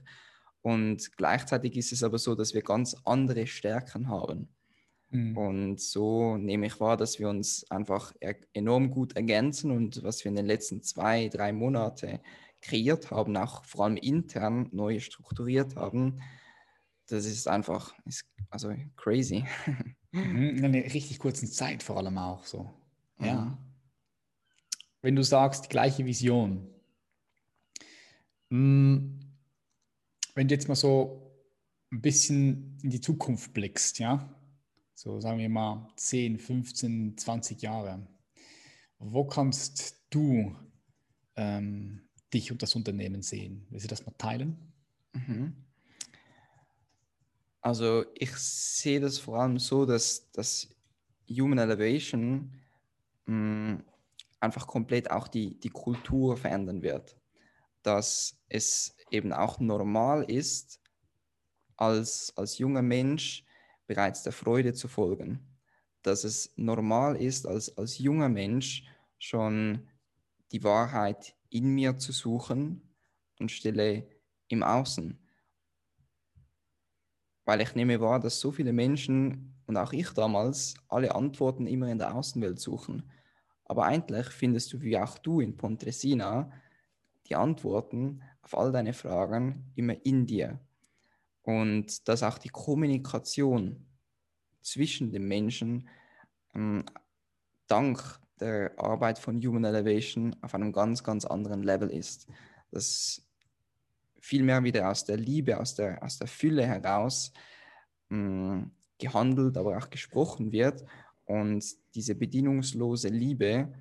[SPEAKER 2] Und gleichzeitig ist es aber so, dass wir ganz andere Stärken haben. Mhm. Und so nehme ich wahr, dass wir uns einfach enorm gut ergänzen und was wir in den letzten zwei, drei Monaten kreiert haben, auch vor allem intern neu strukturiert haben, das ist einfach, ist also crazy.
[SPEAKER 1] Mhm, in einer richtig kurzen Zeit vor allem auch so. Ja. Mhm. Wenn du sagst, die gleiche Vision. Hm, wenn du jetzt mal so ein bisschen in die Zukunft blickst, ja, so sagen wir mal 10, 15, 20 Jahre, wo kannst du ähm, dich und das Unternehmen sehen? Willst du das mal teilen? Mhm.
[SPEAKER 2] Also ich sehe das vor allem so, dass das Human Elevation mh, einfach komplett auch die, die Kultur verändern wird. Dass es eben auch normal ist, als, als junger Mensch bereits der Freude zu folgen. Dass es normal ist, als, als junger Mensch schon die Wahrheit in mir zu suchen und stelle im Außen. Weil ich nehme wahr, dass so viele Menschen und auch ich damals alle Antworten immer in der Außenwelt suchen. Aber eigentlich findest du, wie auch du in Pontresina, die Antworten auf all deine Fragen immer in dir. und dass auch die Kommunikation zwischen den Menschen ähm, dank der Arbeit von Human Elevation auf einem ganz, ganz anderen Level ist. Dass viel mehr wieder aus der Liebe, aus der, aus der Fülle heraus mh, gehandelt, aber auch gesprochen wird und diese bedingungslose Liebe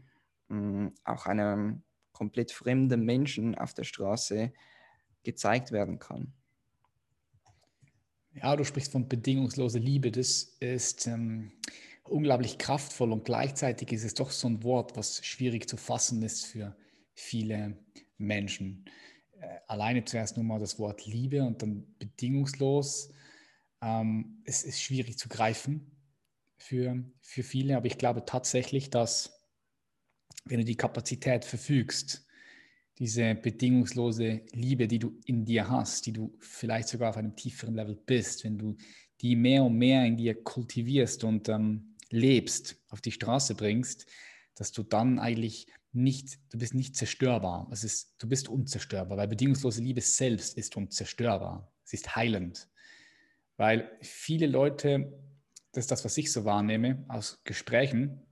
[SPEAKER 2] mh, auch einem komplett fremden Menschen auf der Straße gezeigt werden kann.
[SPEAKER 1] Ja, du sprichst von bedingungsloser Liebe. Das ist ähm, unglaublich kraftvoll und gleichzeitig ist es doch so ein Wort, was schwierig zu fassen ist für viele Menschen. Äh, alleine zuerst nur mal das Wort Liebe und dann bedingungslos. Ähm, es ist schwierig zu greifen für, für viele, aber ich glaube tatsächlich, dass wenn du die Kapazität verfügst, diese bedingungslose Liebe, die du in dir hast, die du vielleicht sogar auf einem tieferen Level bist, wenn du die mehr und mehr in dir kultivierst und ähm, lebst, auf die Straße bringst, dass du dann eigentlich nicht, du bist nicht zerstörbar. Es ist, du bist unzerstörbar, weil bedingungslose Liebe selbst ist unzerstörbar. Sie ist heilend. Weil viele Leute, das ist das, was ich so wahrnehme aus Gesprächen,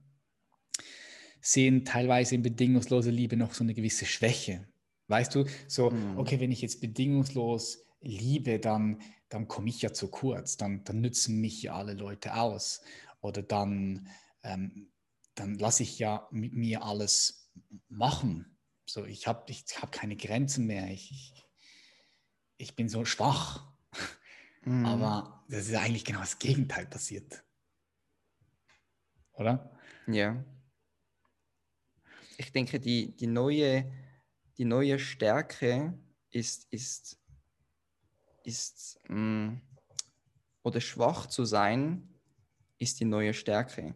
[SPEAKER 1] sehen teilweise in bedingungsloser Liebe noch so eine gewisse Schwäche. Weißt du, so, mhm. okay, wenn ich jetzt bedingungslos liebe, dann, dann komme ich ja zu kurz, dann, dann nützen mich ja alle Leute aus. Oder dann, ähm, dann lasse ich ja mit mir alles machen. So, ich habe ich hab keine Grenzen mehr. Ich, ich, ich bin so schwach. Mhm. Aber das ist eigentlich genau das Gegenteil passiert. Oder?
[SPEAKER 2] Ja ich denke, die, die, neue, die neue Stärke ist, ist, ist mh, mm, oder schwach zu sein, ist die neue Stärke.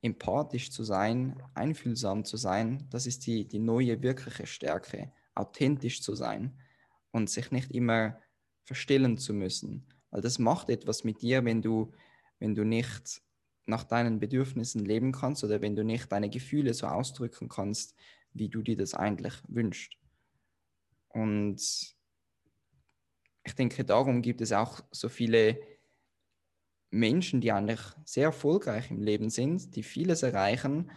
[SPEAKER 2] Empathisch zu sein, einfühlsam zu sein, das ist die, die neue wirkliche Stärke. Authentisch zu sein und sich nicht immer verstellen zu müssen. Weil das macht etwas mit dir, wenn du, wenn du nicht nach deinen Bedürfnissen leben kannst oder wenn du nicht deine Gefühle so ausdrücken kannst, wie du dir das eigentlich wünschst. Und ich denke, darum gibt es auch so viele Menschen, die eigentlich sehr erfolgreich im Leben sind, die vieles erreichen,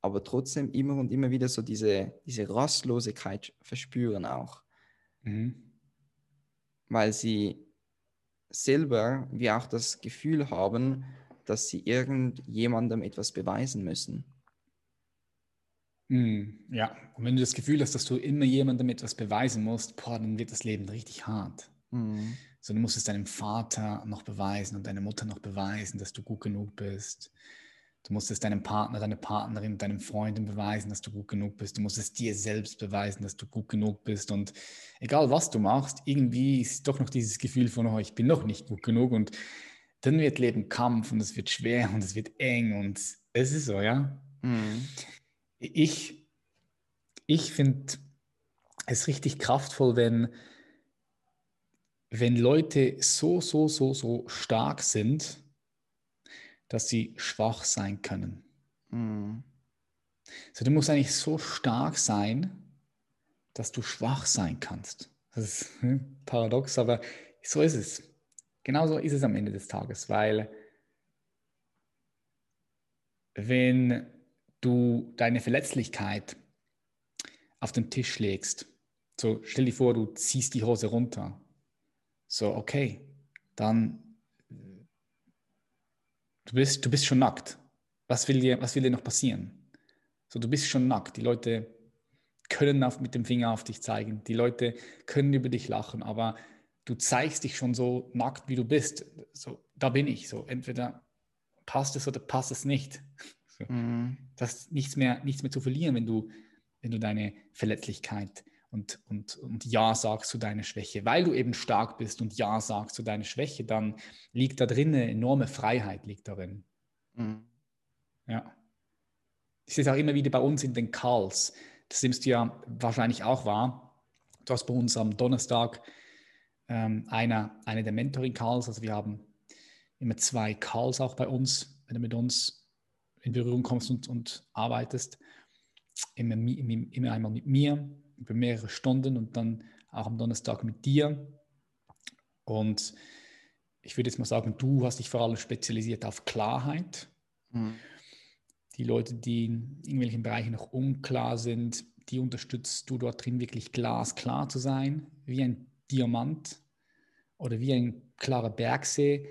[SPEAKER 2] aber trotzdem immer und immer wieder so diese, diese Rastlosigkeit verspüren auch. Mhm. Weil sie selber wie auch das Gefühl haben, dass sie irgendjemandem etwas beweisen müssen.
[SPEAKER 1] Hm, ja, und wenn du das Gefühl hast, dass du immer jemandem etwas beweisen musst, boah, dann wird das Leben richtig hart. Mhm. So, du musst es deinem Vater noch beweisen und deiner Mutter noch beweisen, dass du gut genug bist. Du musst es deinem Partner, deiner Partnerin, deinem Freundin beweisen, dass du gut genug bist. Du musst es dir selbst beweisen, dass du gut genug bist. Und egal was du machst, irgendwie ist doch noch dieses Gefühl von, oh, ich bin noch nicht gut genug. Und dann wird Leben Kampf und es wird schwer und es wird eng und es ist so, ja. Mhm. Ich, ich finde es richtig kraftvoll, wenn, wenn Leute so, so, so, so stark sind, dass sie schwach sein können. Mhm. So, du musst eigentlich so stark sein, dass du schwach sein kannst. Das ist hm, paradox, aber so ist es. Genauso ist es am Ende des Tages, weil wenn du deine Verletzlichkeit auf den Tisch legst, so stell dir vor, du ziehst die Hose runter, so okay, dann du bist, du bist schon nackt. Was will dir, was will dir noch passieren? So, du bist schon nackt. Die Leute können auf, mit dem Finger auf dich zeigen. Die Leute können über dich lachen, aber du zeigst dich schon so nackt, wie du bist. So, da bin ich. So, entweder passt es oder passt es nicht. So, mhm. Das ist nichts mehr, nichts mehr zu verlieren, wenn du, wenn du deine Verletzlichkeit und, und, und Ja sagst zu deiner Schwäche. Weil du eben stark bist und Ja sagst zu deiner Schwäche, dann liegt da drin eine enorme Freiheit, liegt darin. Mhm. Ja. Ich sehe es auch immer wieder bei uns in den Calls. Das nimmst du ja wahrscheinlich auch wahr. Du hast bei uns am Donnerstag ähm, einer, einer der Mentoring-Calls. Also wir haben immer zwei Calls auch bei uns, wenn du mit uns in Berührung kommst und, und arbeitest. Immer, immer einmal mit mir über mehrere Stunden und dann auch am Donnerstag mit dir. Und ich würde jetzt mal sagen, du hast dich vor allem spezialisiert auf Klarheit. Mhm. Die Leute, die in irgendwelchen Bereichen noch unklar sind, die unterstützt du dort drin wirklich glasklar zu sein, wie ein Diamant oder wie ein klarer Bergsee.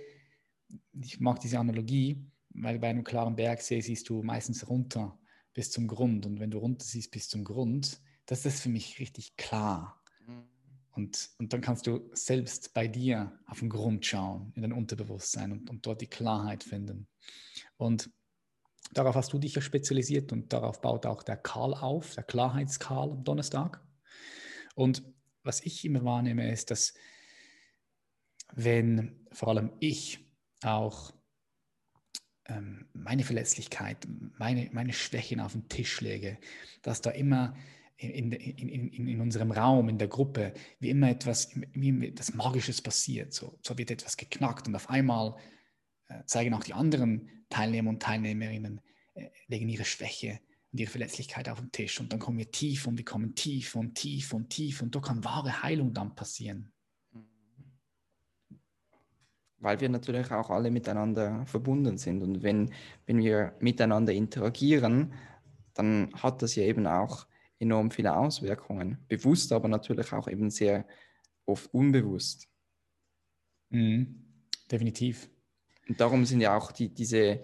[SPEAKER 1] Ich mag diese Analogie, weil bei einem klaren Bergsee siehst du meistens runter bis zum Grund. Und wenn du runter siehst bis zum Grund, das ist für mich richtig klar. Mhm. Und, und dann kannst du selbst bei dir auf den Grund schauen, in dein Unterbewusstsein und, und dort die Klarheit finden. Und darauf hast du dich ja spezialisiert und darauf baut auch der Karl auf, der Klarheitskarl am Donnerstag. Und was ich immer wahrnehme, ist, dass wenn vor allem ich auch ähm, meine Verletzlichkeit, meine, meine Schwächen auf den Tisch lege, dass da immer in, in, in, in, unserem Raum, in der Gruppe, wie immer etwas, wie etwas Magisches passiert. So, so wird etwas geknackt und auf einmal äh, zeigen auch die anderen Teilnehmer und Teilnehmerinnen, äh, legen ihre Schwäche und ihre Verletzlichkeit auf den Tisch. Und dann kommen wir tief und wir kommen tief und tief und tief und da kann wahre Heilung dann passieren.
[SPEAKER 2] Weil wir natürlich auch alle miteinander verbunden sind. Und wenn, wenn wir miteinander interagieren, dann hat das ja eben auch enorm viele Auswirkungen. Bewusst, aber natürlich auch eben sehr oft unbewusst.
[SPEAKER 1] Mhm. Definitiv.
[SPEAKER 2] Und darum sind ja auch die, diese,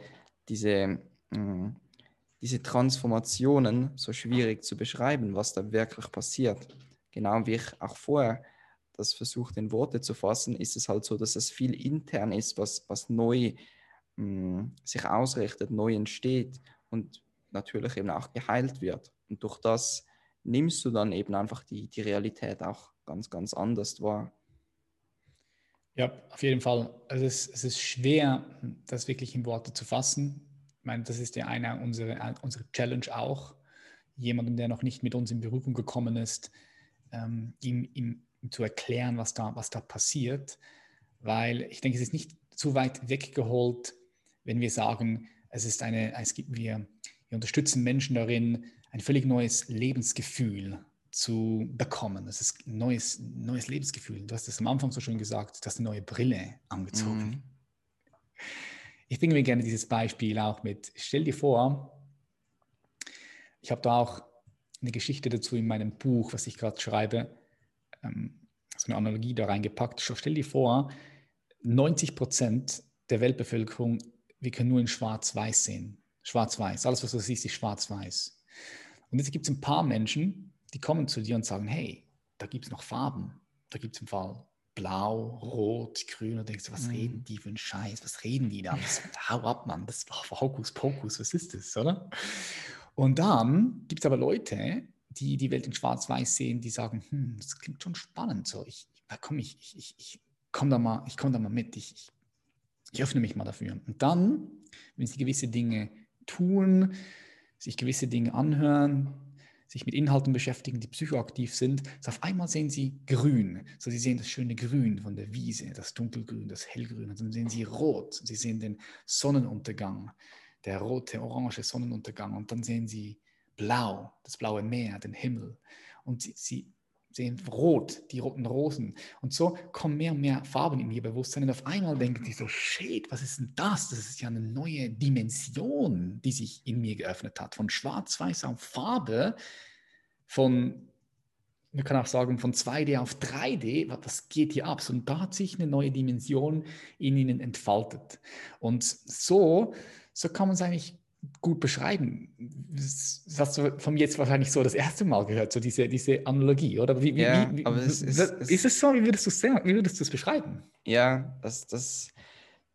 [SPEAKER 2] diese, mh, mm, diese Transformationen so schwierig zu beschreiben, was da wirklich passiert. Genau wie ich auch vorher das versucht in Worte zu fassen, ist es halt so, dass es viel intern ist, was, was neu mh, mm, sich ausrichtet, neu entsteht und natürlich eben auch geheilt wird. Und durch das nimmst du dann eben einfach die, die Realität auch ganz, ganz anders wahr.
[SPEAKER 1] Ja, auf jeden Fall. Also es, es ist schwer, das wirklich in Worte zu fassen. Ich meine, das ist ja einer unserer unsere Challenge auch. Jemandem, der noch nicht mit uns in Berührung gekommen ist, ähm, ihm, ihm, zu erklären, was da, was da passiert. Weil ich denke, es ist nicht zu weit weggeholt, wenn wir sagen, es ist eine, es gibt, wir, wir unterstützen Menschen darin, ein völlig neues Lebensgefühl zu bekommen. Das ist ein neues, neues Lebensgefühl. Du hast es am Anfang so schön gesagt, du hast eine neue Brille angezogen. Mhm. Ich bringe mir gerne dieses Beispiel auch mit. Stell dir vor, ich habe da auch eine Geschichte dazu in meinem Buch, was ich gerade schreibe, ähm, so eine Analogie da reingepackt. Stell dir vor, 90 Prozent der Weltbevölkerung, wir können nur in Schwarz-Weiß sehen. Schwarz-Weiß. Alles, was du siehst, ist schwarz-weiß. Und jetzt gibt es ein paar Menschen, die kommen zu dir und sagen, hey, da gibt es noch Farben. Da gibt es im Fall blau, rot, grün. Und denkst du, was mhm. reden die für einen Scheiß? Was reden die da? Was, hau ab, Mann. Das war Hokus Pokus. Was ist das, oder? Und dann gibt es aber Leute, die die Welt in Schwarz-Weiß sehen, die sagen, hm, das klingt schon spannend. So, ich, komm, ich, ich, ich, komme da, mal, komm da mal mit. Ich, ich, ich öffne mich mal dafür. Und dann, wenn sie gewisse Dinge tun, sich gewisse Dinge anhören, sich mit Inhalten beschäftigen, die psychoaktiv sind, so auf einmal sehen sie grün. So sie sehen das schöne Grün von der Wiese, das dunkelgrün, das hellgrün. Und dann sehen sie rot. Sie sehen den Sonnenuntergang, der rote, orange Sonnenuntergang. Und dann sehen sie blau, das blaue Meer, den Himmel. Und sie, sie sehen rot, die roten Rosen. Und so kommen mehr und mehr Farben in ihr Bewusstsein. Und auf einmal denken sie so, shit, was ist denn das? Das ist ja eine neue Dimension, die sich in mir geöffnet hat. Von schwarz-weiß auf Farbe, von, man kann auch sagen, von 2D auf 3D, was geht hier ab? Und da hat sich eine neue Dimension in ihnen entfaltet. Und so, so kann man es eigentlich gut beschreiben. Das hast du von mir jetzt wahrscheinlich so das erste Mal gehört, so diese, diese Analogie, oder? Wie,
[SPEAKER 2] ja, wie, aber es ist,
[SPEAKER 1] ist es so? Wie würdest du es wie würdest du es beschreiben?
[SPEAKER 2] Ja, das, das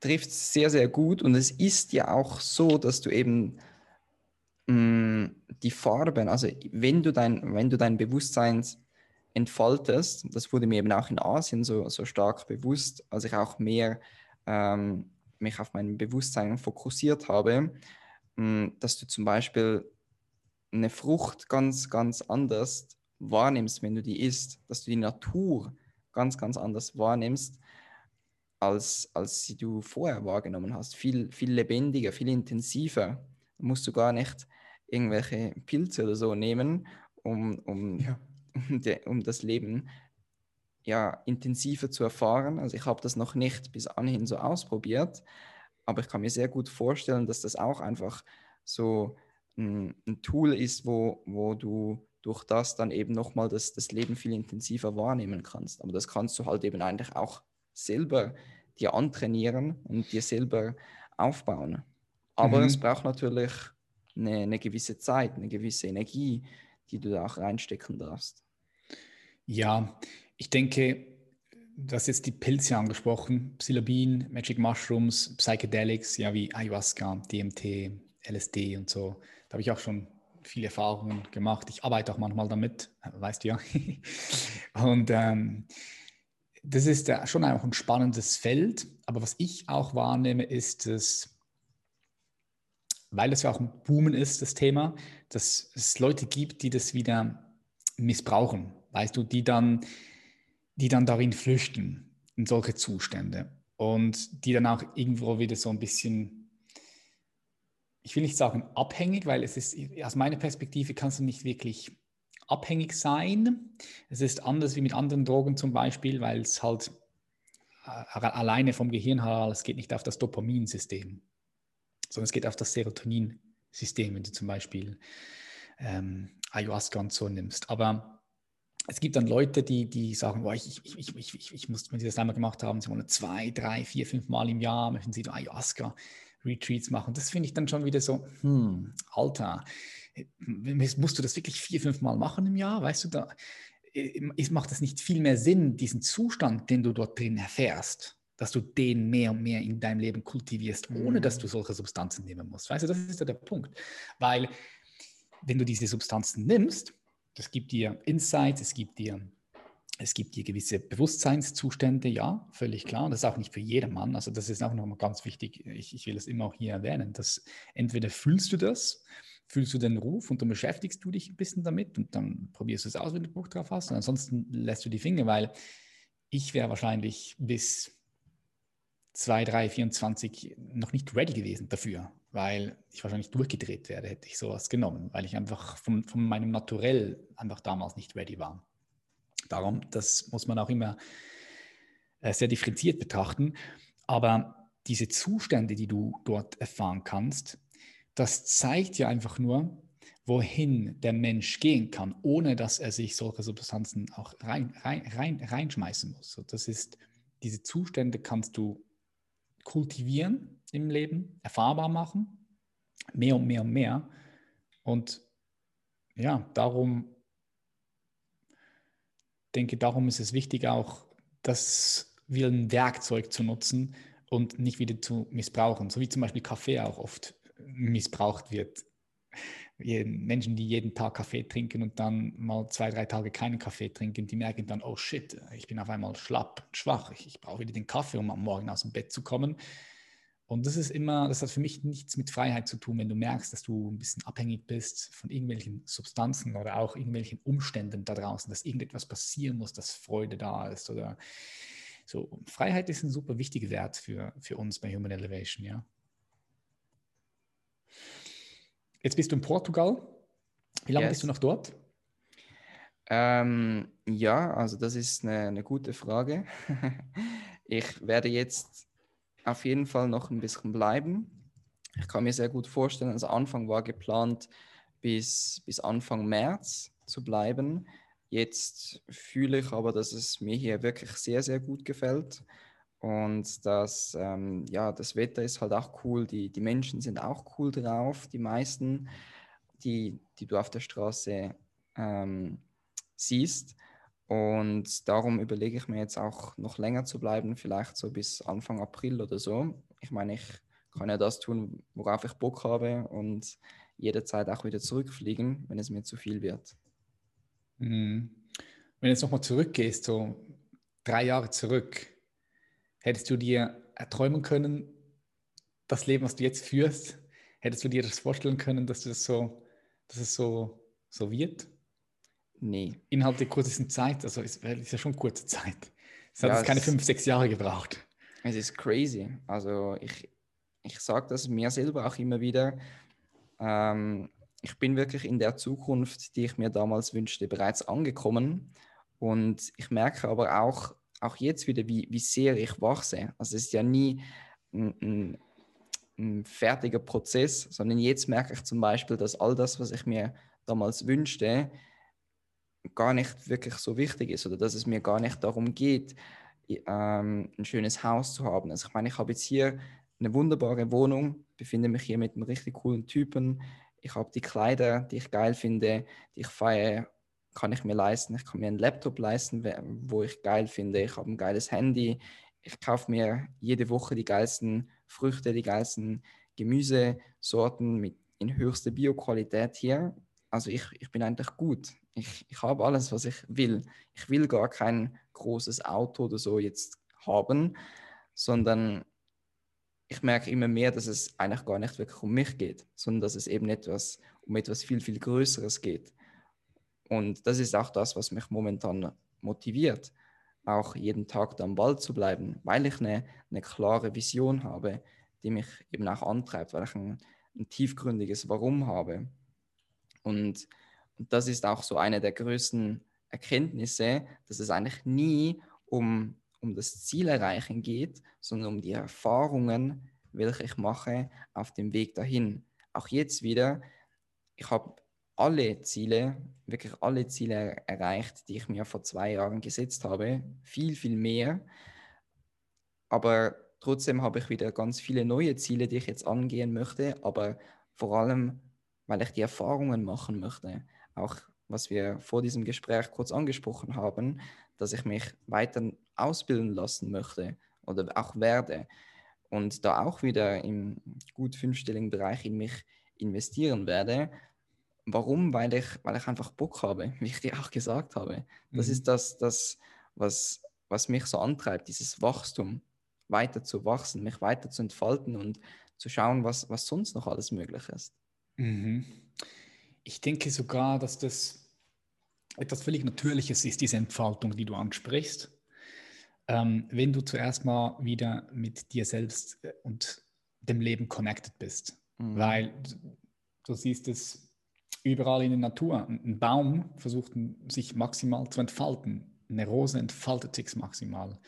[SPEAKER 2] trifft sehr, sehr gut. Und es ist ja auch so, dass du eben mh, mm, die Farben, also wenn du dein, wenn du dein Bewusstsein entfaltest, das wurde mir eben auch in Asien so, so stark bewusst, als ich auch mehr ähm, mich auf mein Bewusstsein fokussiert habe, dass du zum Beispiel eine Frucht ganz, ganz anders wahrnimmst, wenn du die isst, dass du die Natur ganz, ganz anders wahrnimmst, als, als sie du vorher wahrgenommen hast. Viel, viel lebendiger, viel intensiver. Da musst du gar nicht irgendwelche Pilze oder so nehmen, um, um, ja. um, de, um das Leben ja, intensiver zu erfahren. Also ich habe das noch nicht bis anhin so ausprobiert, aber ich kann mir sehr gut vorstellen, dass das auch einfach so ein, ein Tool ist, wo, wo du durch das dann eben nochmal das, das Leben viel intensiver wahrnehmen kannst. Aber das kannst du halt eben eigentlich auch selber dir antrainieren und dir selber aufbauen. Aber mhm. es braucht natürlich eine, eine gewisse Zeit, eine gewisse Energie, die du da auch reinstecken darfst.
[SPEAKER 1] Ja, ich denke, du hast jetzt die Pilze angesprochen, Psilocybin, Magic Mushrooms, Psychedelics, ja wie Ayahuasca, DMT, LSD und so. Da habe ich auch schon viele Erfahrungen gemacht. Ich arbeite auch manchmal damit, weißt du ja. und ähm, das ist äh, schon auch ein spannendes Feld. Aber was ich auch wahrnehme, ist, dass, weil das ja auch ein Boomen ist, das Thema, dass es Leute gibt, die das wieder missbrauchen. Weißt du, die dann, die dann darin flüchten, in solche Zustände. Und die dann auch irgendwo wieder so ein bisschen, ich will nicht sagen abhängig, weil es ist, aus meiner Perspektive kannst du nicht wirklich abhängig sein. Es ist anders wie mit anderen Drogen zum Beispiel, weil es halt äh, alleine vom Gehirn her, es geht nicht auf das Dopaminsystem, sondern es geht auf das Serotoninsystem, wenn du zum Beispiel ähm, Ayahuasca und so nimmst. Aber es gibt dann Leute, die, die sagen, boah, ich, ich, ich, ich, ich, muss, wenn sie das einmal gemacht haben, sie wollen zwei, drei, vier, fünf Mal im Jahr, möchten sie Ayahuasca-Retreats machen. Das finde ich dann schon wieder so, hm, Alter, musst du das wirklich vier, fünf Mal machen im Jahr? Weißt du, da ist, macht das nicht viel mehr Sinn, diesen Zustand, den du dort drin erfährst, dass du den mehr und mehr in deinem Leben kultivierst, ohne dass du mhm. solche Substanzen nehmen musst. Weißt du, das ist ja der Punkt. Weil, wenn du diese Substanzen nimmst, das gibt dir Insights, es gibt dir, es gibt dir gewisse Bewusstseinszustände, ja, völlig klar. Das ist auch nicht für jedermann. Also das ist auch nochmal ganz wichtig. Ich, ich will es immer auch hier erwähnen, dass entweder fühlst du das, fühlst du den Ruf und dann beschäftigst du dich ein bisschen damit und dann probierst du es aus, wenn du Bock drauf hast. Und ansonsten lässt du die Finger, weil ich wäre wahrscheinlich bis 2, 3, 24 noch nicht ready gewesen dafür, weil ich wahrscheinlich durchgedreht wäre, hätte ich sowas genommen, weil ich einfach von, von meinem Naturell einfach damals nicht ready war. Darum, das muss man auch immer äh, sehr differenziert betrachten. Aber diese Zustände, die du dort erfahren kannst, das zeigt ja einfach nur, wohin der Mensch gehen kann, ohne dass er sich solche Substanzen auch rein, rein, rein, reinschmeißen muss. Das ist, diese Zustände kannst du kultivieren im Leben, erfahrbar machen, mehr und mehr und mehr. Und ja, darum denke, darum ist es wichtig auch, das wie ein Werkzeug zu nutzen und nicht wieder zu missbrauchen. So wie zum Beispiel Kaffee auch oft missbraucht wird. Menschen, die jeden Tag Kaffee trinken und dann mal zwei, drei Tage keinen Kaffee trinken, die merken dann, oh shit, ich bin auf einmal schlapp, schwach, ich, ich brauche wieder den Kaffee, um am Morgen aus dem Bett zu kommen. Und das ist immer, das hat für mich nichts mit Freiheit zu tun, wenn du merkst, dass du ein bisschen abhängig bist von irgendwelchen Substanzen oder auch irgendwelchen Umständen da draußen, dass irgendetwas passieren muss, dass Freude da ist oder so. Freiheit ist ein super wichtiger Wert für, für uns bei Human Elevation, ja. Jetzt bist du in Portugal. Wie lange yes. bist du noch dort?
[SPEAKER 2] Ähm, ja, also das ist eine, eine gute Frage. ich werde jetzt auf jeden Fall noch ein bisschen bleiben. Ich kann mir sehr gut vorstellen, also Anfang war geplant, bis, bis Anfang März zu bleiben. Jetzt fühle ich aber, dass es mir hier wirklich sehr, sehr gut gefällt. Und das, ähm, ja, das Wetter ist halt auch cool, die, die Menschen sind auch cool drauf, die meisten, die, die du auf der Straße ähm, siehst. Und darum überlege ich mir jetzt auch noch länger zu bleiben, vielleicht so bis Anfang April oder so. Ich meine, ich kann ja das tun, worauf ich Bock habe und jederzeit auch wieder zurückfliegen, wenn es mir zu viel wird.
[SPEAKER 1] Mhm. Wenn du jetzt nochmal zurückgehst, so drei Jahre zurück, Hättest du dir erträumen können, das Leben, was du jetzt führst, hättest du dir das vorstellen können, dass das so, dass es so, so wird?
[SPEAKER 2] Nee.
[SPEAKER 1] Innerhalb der kurzesten Zeit, also ist, ist ja schon kurze Zeit. Es hat ja, jetzt keine fünf, sechs Jahre gebraucht.
[SPEAKER 2] Es ist crazy. Also ich, ich sage das mir selber auch immer wieder. Ähm, ich bin wirklich in der Zukunft, die ich mir damals wünschte, bereits angekommen. Und ich merke aber auch, auch jetzt wieder, wie, wie sehr ich wachse. Also es ist ja nie ein, ein, ein fertiger Prozess, sondern jetzt merke ich zum Beispiel, dass all das, was ich mir damals wünschte, gar nicht wirklich so wichtig ist oder dass es mir gar nicht darum geht, ähm, ein schönes Haus zu haben. Also ich meine, ich habe jetzt hier eine wunderbare Wohnung, befinde mich hier mit einem richtig coolen Typen. Ich habe die Kleider, die ich geil finde, die ich feiere, kann ich mir leisten. Ich kann mir einen Laptop leisten, wo ich geil finde. Ich habe ein geiles Handy. Ich kaufe mir jede Woche die geilsten Früchte, die geilsten Gemüsesorten mit in höchster Bioqualität hier. Also ich, ich bin eigentlich gut. Ich, ich habe alles, was ich will. Ich will gar kein großes Auto oder so jetzt haben, sondern ich merke immer mehr, dass es eigentlich gar nicht wirklich um mich geht, sondern dass es eben etwas um etwas viel, viel Größeres geht. Und das ist auch das, was mich momentan motiviert, auch jeden Tag da am Ball zu bleiben, weil ich eine, eine klare Vision habe, die mich eben auch antreibt, weil ich ein, ein tiefgründiges Warum habe. Und, und das ist auch so eine der größten Erkenntnisse, dass es eigentlich nie um, um das Ziel erreichen geht, sondern um die Erfahrungen, welche ich mache auf dem Weg dahin. Auch jetzt wieder, ich habe alle Ziele, wirklich alle Ziele erreicht, die ich mir vor zwei Jahren gesetzt habe. Viel, viel mehr. Aber trotzdem habe ich wieder ganz viele neue Ziele, die ich jetzt angehen möchte. Aber vor allem, weil ich die Erfahrungen machen möchte. Auch was wir vor diesem Gespräch kurz angesprochen haben, dass ich mich weiter ausbilden lassen möchte oder auch werde. Und da auch wieder im gut fünfstelligen Bereich in mich investieren werde, Warum? Weil ich, weil ich einfach Bock habe, wie ich dir auch gesagt habe. Das mhm. ist das, das was, was mich so antreibt, dieses Wachstum, weiter zu wachsen, mich weiter zu entfalten und zu schauen, was, was sonst noch alles möglich ist.
[SPEAKER 1] Mhm. Ich denke sogar, dass das etwas völlig Natürliches ist, diese Entfaltung, die du ansprichst. Ähm, wenn du zuerst mal wieder mit dir selbst äh, und dem Leben connected bist. Mhm. Weil du siehst es überall in der Natur. Ein Baum versucht sich maximal zu entfalten. Eine Rose entfaltet sich maximal.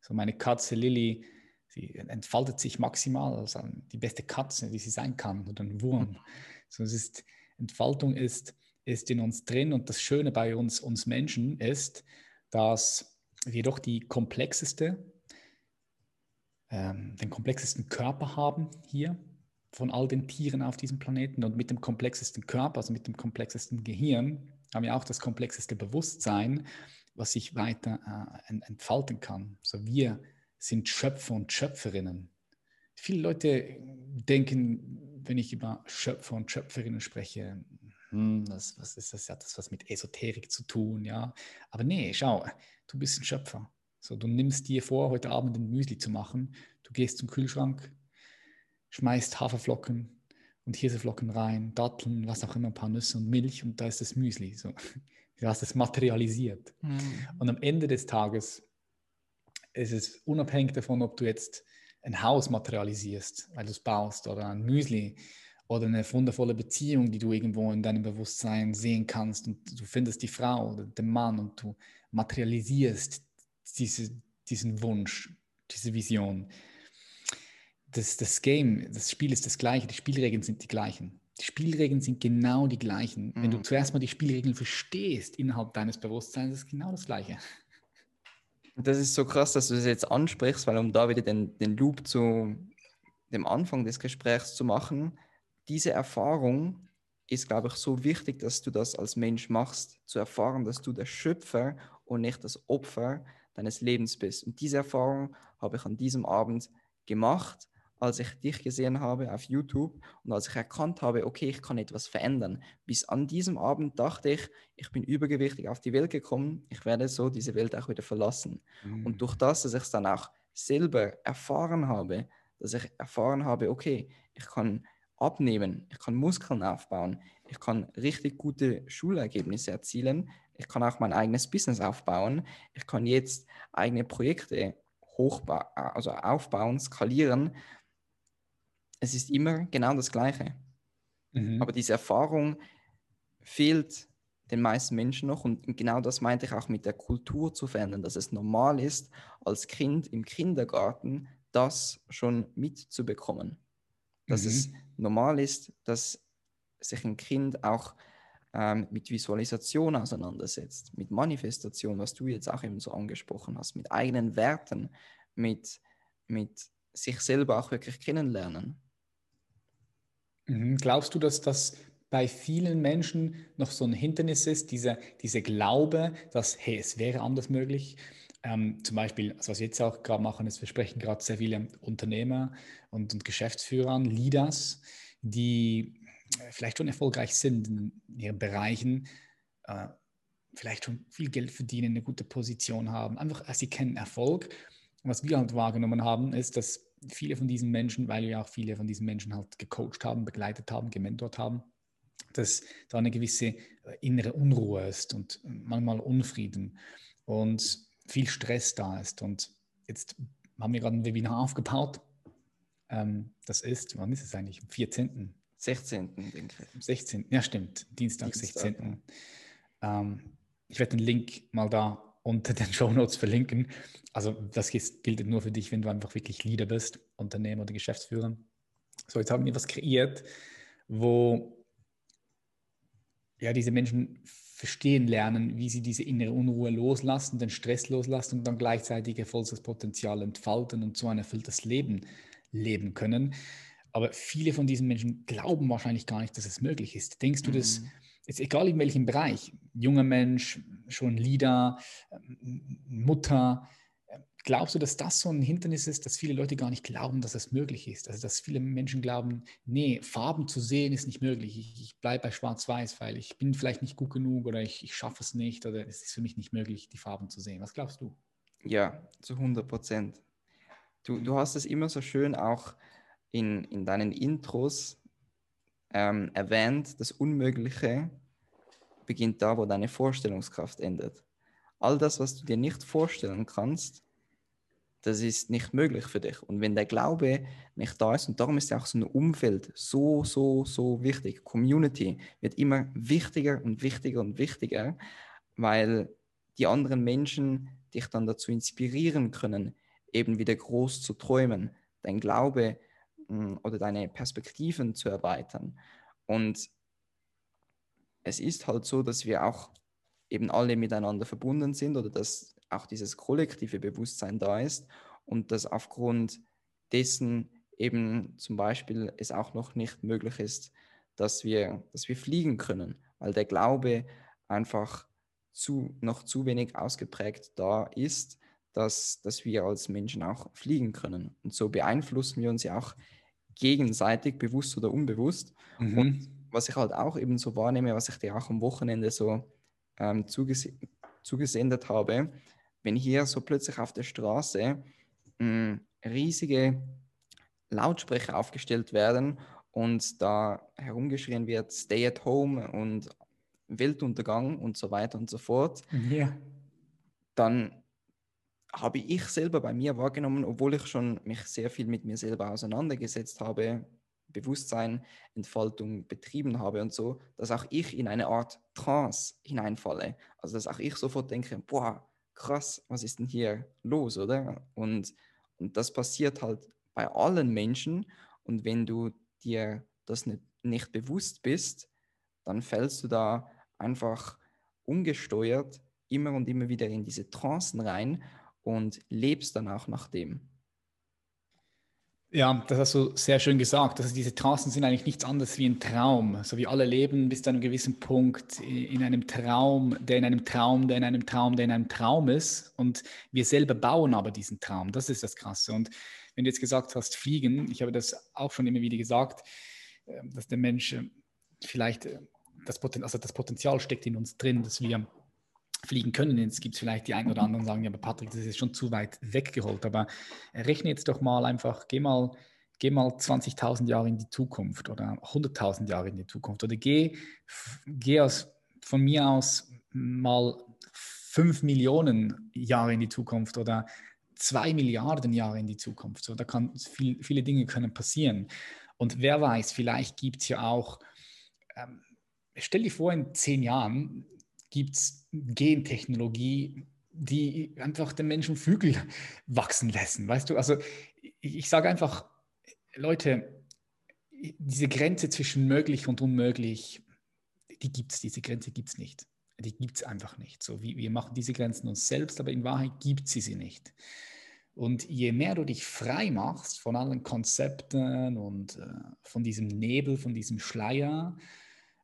[SPEAKER 1] So meine Katze Lilly, sie entfaltet sich maximal, also die beste Katze, die sie sein kann, oder ein Wurm. So, es ist, Entfaltung ist, ist in uns drin und das Schöne bei uns, uns Menschen ist, dass wir doch die komplexeste, ähm, den komplexesten Körper haben hier von all den Tieren auf diesem Planeten und mit dem komplexesten Körper, also mit dem komplexesten Gehirn, haben wir auch das komplexeste Bewusstsein, was sich weiter äh, entfalten kann. So wir sind Schöpfer und Schöpferinnen. Viele Leute denken, wenn ich über Schöpfer und Schöpferinnen spreche, hm, das, was ist das? Hat das was mit Esoterik zu tun? Ja, aber nee, schau, du bist ein Schöpfer. So, du nimmst dir vor, heute Abend ein Müsli zu machen. Du gehst zum Kühlschrank, schmeißt Haferflocken und Hirseflocken rein, Datteln, was auch immer, ein paar Nüsse und Milch und da ist das Müsli. So. Du hast es materialisiert. Mhm. Und am Ende des Tages ist es unabhängig davon, ob du jetzt ein Haus materialisierst, weil du es baust, oder ein Müsli oder eine wundervolle Beziehung, die du irgendwo in deinem Bewusstsein sehen kannst und du findest die Frau oder den Mann und du materialisierst diese, diesen Wunsch, diese Vision das, das Game, das Spiel ist das gleiche, die Spielregeln sind die gleichen. Die Spielregeln sind genau die gleichen. Mhm. Wenn du mhm. zuerst mal die Spielregeln verstehst innerhalb deines Bewusstseins, ist es genau das Gleiche.
[SPEAKER 2] Das ist so krass, dass du das jetzt ansprichst, weil um da wieder den, den Loop zu dem Anfang des Gesprächs zu machen, diese Erfahrung ist, glaube ich, so wichtig, dass du das als Mensch machst, zu erfahren, dass du der Schöpfer und nicht das Opfer deines Lebens bist. Und diese Erfahrung habe ich an diesem Abend gemacht als ich dich gesehen habe auf YouTube und als ich erkannt habe, okay, ich kann etwas verändern. Bis an diesem Abend dachte ich, ich bin übergewichtig auf die Welt gekommen, ich werde so diese Welt auch wieder verlassen. Mhm. Und durch das, dass ich es dann auch selber erfahren habe, dass ich erfahren habe, okay, ich kann abnehmen, ich kann Muskeln aufbauen, ich kann richtig gute Schulergebnisse erzielen, ich kann auch mein eigenes Business aufbauen, ich kann jetzt eigene Projekte hochbauen, also aufbauen, skalieren es ist immer genau das Gleiche. Mhm. Aber diese Erfahrung fehlt den meisten Menschen noch. Und genau das meinte ich auch mit der Kultur zu verändern, dass es normal ist, als Kind im Kindergarten das schon mitzubekommen. Dass mhm. es normal ist, dass sich ein Kind auch ähm, mit Visualisation auseinandersetzt, mit Manifestation, was du jetzt auch eben so angesprochen hast, mit eigenen Werten, mit, mit sich selber auch wirklich kennenlernen.
[SPEAKER 1] Mhm. Glaubst du, dass das bei vielen Menschen noch so ein Hindernis ist, dieser diese Glaube, dass, hey, es wäre anders möglich? Ähm, zum Beispiel, also was wir jetzt auch gerade machen, ist, wir sprechen gerade sehr viele Unternehmer und, und Geschäftsführer Leaders, die äh, vielleicht schon erfolgreich sind in ihren Bereichen, äh, vielleicht schon viel Geld verdienen, eine gute Position haben, einfach, sie kennen Erfolg. Und was wir halt wahrgenommen haben, ist, dass viele von diesen Menschen, weil wir auch viele von diesen Menschen halt gecoacht haben, begleitet haben, gementort haben, dass da eine gewisse äh, innere Unruhe ist und manchmal Unfrieden und viel Stress da ist. Und jetzt haben wir gerade ein Webinar aufgebaut. Ähm, das ist, wann ist es eigentlich? Am 14.
[SPEAKER 2] 16. denke
[SPEAKER 1] ich. 16. Ja, stimmt. Dienstag, Dienstag 16. Ja. Ähm, ich werde den Link mal da unter den Show Notes verlinken. Also das gilt nur für dich, wenn du einfach wirklich Leader bist, Unternehmer oder Geschäftsführer. So, jetzt haben wir was kreiert, wo ja diese Menschen verstehen lernen, wie sie diese innere Unruhe loslassen, den Stress loslassen und dann gleichzeitig ihr volles Potenzial entfalten und so ein erfülltes Leben leben können. Aber viele von diesen Menschen glauben wahrscheinlich gar nicht, dass es möglich ist. Denkst du, dass mhm jetzt egal in welchem Bereich, junger Mensch, schon Leader, Mutter, glaubst du, dass das so ein Hindernis ist, dass viele Leute gar nicht glauben, dass es möglich ist? Also, dass viele Menschen glauben, nee, Farben zu sehen ist nicht möglich. Ich, ich bleibe bei Schwarz-Weiß, weil ich bin vielleicht nicht gut genug oder ich, ich schaffe es nicht oder es ist für mich nicht möglich, die Farben zu sehen. Was glaubst du?
[SPEAKER 2] Ja, zu 100 Prozent. Du, du hast es immer so schön auch in, in deinen Intros ähm, erwähnt, das Unmögliche beginnt da, wo deine Vorstellungskraft endet. All das, was du dir nicht vorstellen kannst, das ist nicht möglich für dich. Und wenn der Glaube nicht da ist, und darum ist ja auch so ein Umfeld so, so, so wichtig. Community wird immer wichtiger und wichtiger und wichtiger, weil die anderen Menschen dich dann dazu inspirieren können, eben wieder groß zu träumen. Dein Glaube oder deine Perspektiven zu erweitern. Und es ist halt so, dass wir auch eben alle miteinander verbunden sind oder dass auch dieses kollektive Bewusstsein da ist und dass aufgrund dessen eben zum Beispiel es auch noch nicht möglich ist, dass wir, dass wir fliegen können, weil der Glaube einfach zu, noch zu wenig ausgeprägt da ist, dass, dass wir als Menschen auch fliegen können. Und so beeinflussen wir uns ja auch gegenseitig, bewusst oder unbewusst. Mhm. Und was ich halt auch eben so wahrnehme, was ich dir auch am Wochenende so ähm, zuges zugesendet habe, wenn hier so plötzlich auf der Straße mh, mm, riesige Lautsprecher aufgestellt werden und da herumgeschrien wird, Stay at Home und Weltuntergang und so weiter und so fort, ja. dann habe ich selber bei mir wahrgenommen, obwohl ich schon mich sehr viel mit mir selber auseinandergesetzt habe, Bewusstsein, Entfaltung betrieben habe und so, dass auch ich in eine Art Trance hineinfalle. Also dass auch ich sofort denke, boah, krass, was ist denn hier los, oder? Und, und das passiert halt bei allen Menschen. Und wenn du dir das nicht, nicht bewusst bist, dann fällst du da einfach ungesteuert immer und immer wieder in diese Trancen rein und lebst dann auch nach dem.
[SPEAKER 1] Ja, das hast du sehr schön gesagt. Also diese Trancen sind eigentlich nichts anderes wie ein Traum. So wie alle leben bis zu einem gewissen Punkt in einem Traum, der in einem Traum, der in einem Traum, der in einem Traum ist. Und wir selber bauen aber diesen Traum. Das ist das Krasse. Und wenn du jetzt gesagt hast, fliegen, ich habe das auch schon immer wieder gesagt, ähm, dass der Mensch äh, vielleicht äh, das, Poten also das Potenzial steckt in uns drin, dass wir fliegen können. Jetzt gibt es vielleicht die einen oder anderen, sagen, ja, aber Patrick, das ist schon zu weit weggeholt. Aber rechne jetzt doch mal einfach, geh mal, geh mal 20.000 Jahre in die Zukunft oder 100.000 Jahre in die Zukunft oder geh, geh aus, von mir aus mal 5 Millionen Jahre in die Zukunft oder 2 Milliarden Jahre in die Zukunft. So, da kann viel, viele Dinge können passieren. Und wer weiß, vielleicht gibt es ja auch, ähm, stell dir vor, in zehn Jahren gibt es Gentechnologie, die einfach den Menschen Flügel wachsen lassen. Weißt du, also ich, ich sage einfach, Leute, diese Grenze zwischen möglich und unmöglich, die gibt es, diese Grenze gibt es nicht. Die gibt es einfach nicht. So, wie, wir machen diese Grenzen uns selbst, aber in Wahrheit gibt sie sie nicht. Und je mehr du dich frei machst von allen Konzepten und äh, von diesem Nebel, von diesem Schleier,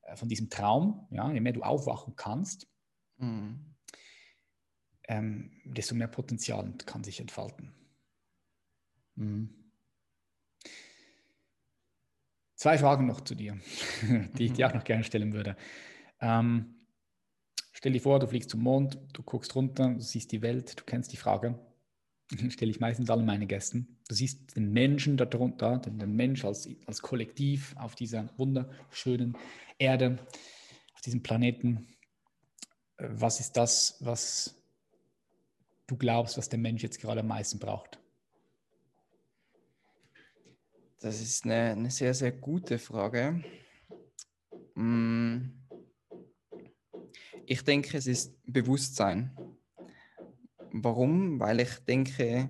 [SPEAKER 1] äh, von diesem Traum, ja, je mehr du aufwachen kannst, mhm. ähm, desto mehr Potenzial kann sich entfalten. Mhm. Zwei Fragen noch zu dir, die ich dir auch noch gerne stellen würde. Ähm, stell dir vor, du fliegst zum Mond, du guckst runter, du siehst die Welt, du kennst die Frage, stelle ich meistens allen meine Gästen. Du siehst den Menschen darunter, den, den Mensch als, als Kollektiv auf dieser wunderschönen Erde, auf diesem Planeten. Äh, was ist das, was du glaubst, was der Mensch jetzt gerade am meisten braucht?
[SPEAKER 2] Das ist eine, eine sehr, sehr gute Frage. Mm. Ich denke, es ist Bewusstsein. Warum? Weil ich denke,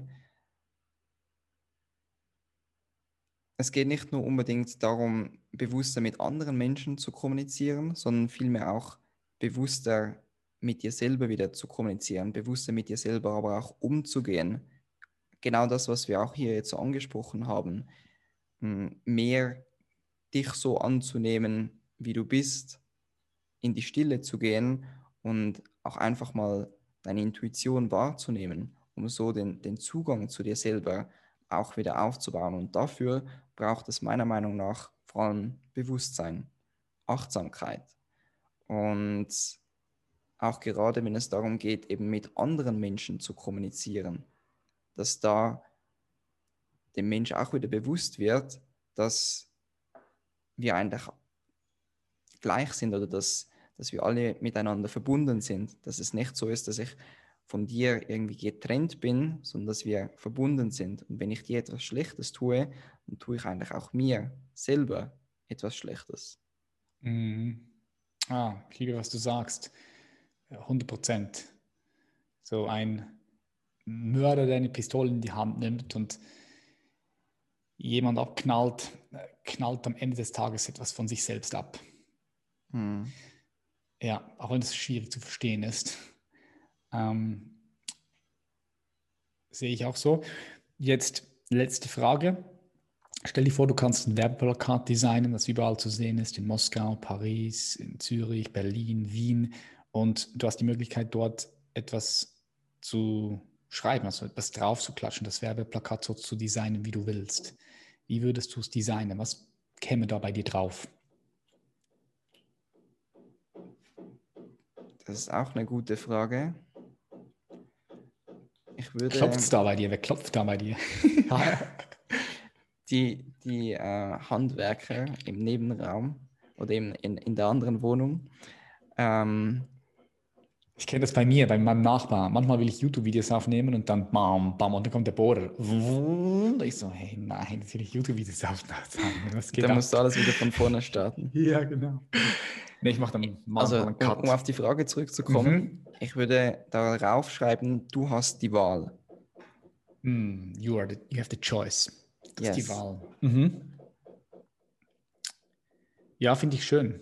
[SPEAKER 2] es geht nicht nur unbedingt darum, bewusster mit anderen Menschen zu kommunizieren, sondern vielmehr auch bewusster mit dir selber wieder zu kommunizieren, bewusster mit dir selber aber auch umzugehen. Genau das, was wir auch hier jetzt so angesprochen haben, mehr dich so anzunehmen, wie du bist, in die Stille zu gehen und auch einfach mal deine Intuition wahrzunehmen, um so den, den Zugang zu dir selber auch wieder aufzubauen. Und dafür braucht es meiner Meinung nach vor allem Bewusstsein, Achtsamkeit. Und auch gerade wenn es darum geht, eben mit anderen Menschen zu kommunizieren, dass da dem Mensch auch wieder bewusst wird, dass wir eigentlich gleich sind oder dass dass wir alle miteinander verbunden sind, dass es nicht so ist, dass ich von dir irgendwie getrennt bin, sondern dass wir verbunden sind. Und wenn ich dir etwas Schlechtes tue, dann tue ich eigentlich auch mir selber etwas Schlechtes.
[SPEAKER 1] Mhm. Ah, ich liebe, was du sagst. 100 Prozent. So ein Mörder, der eine Pistole in die Hand nimmt und jemand abknallt, knallt am Ende des Tages etwas von sich selbst ab. Mhm. Ja, auch wenn es schwierig zu verstehen ist. Ähm, sehe ich auch so. Jetzt letzte Frage. Stell dir vor, du kannst ein Werbeplakat designen, das überall zu sehen ist, in Moskau, Paris, in Zürich, Berlin, Wien. Und du hast die Möglichkeit, dort etwas zu schreiben, also etwas drauf zu klatschen, das Werbeplakat so zu designen, wie du willst. Wie würdest du es designen? Was käme da bei dir drauf?
[SPEAKER 2] Das ist auch eine gute Frage.
[SPEAKER 1] Ich würde. Klopft es da bei dir? Wer klopft da bei dir?
[SPEAKER 2] die die äh, Handwerker im Nebenraum oder eben in, in der anderen Wohnung. Ähm,
[SPEAKER 1] ich kenne das bei mir, bei meinem Nachbar. Manchmal will ich YouTube-Videos aufnehmen und dann bam, bam, und dann kommt der Bohrer. Und ich so, hey, nein, jetzt will ich YouTube-Videos aufnehmen.
[SPEAKER 2] Dann musst du alles wieder von vorne starten.
[SPEAKER 1] ja, genau. Nee, ich mache dann
[SPEAKER 2] mal also, einen Cut. Um, um auf die Frage zurückzukommen, mhm. ich würde darauf schreiben, du hast die Wahl.
[SPEAKER 1] Mm, you, are the, you have the choice. Das yes. ist die Wahl. Mhm. Ja, finde ich schön.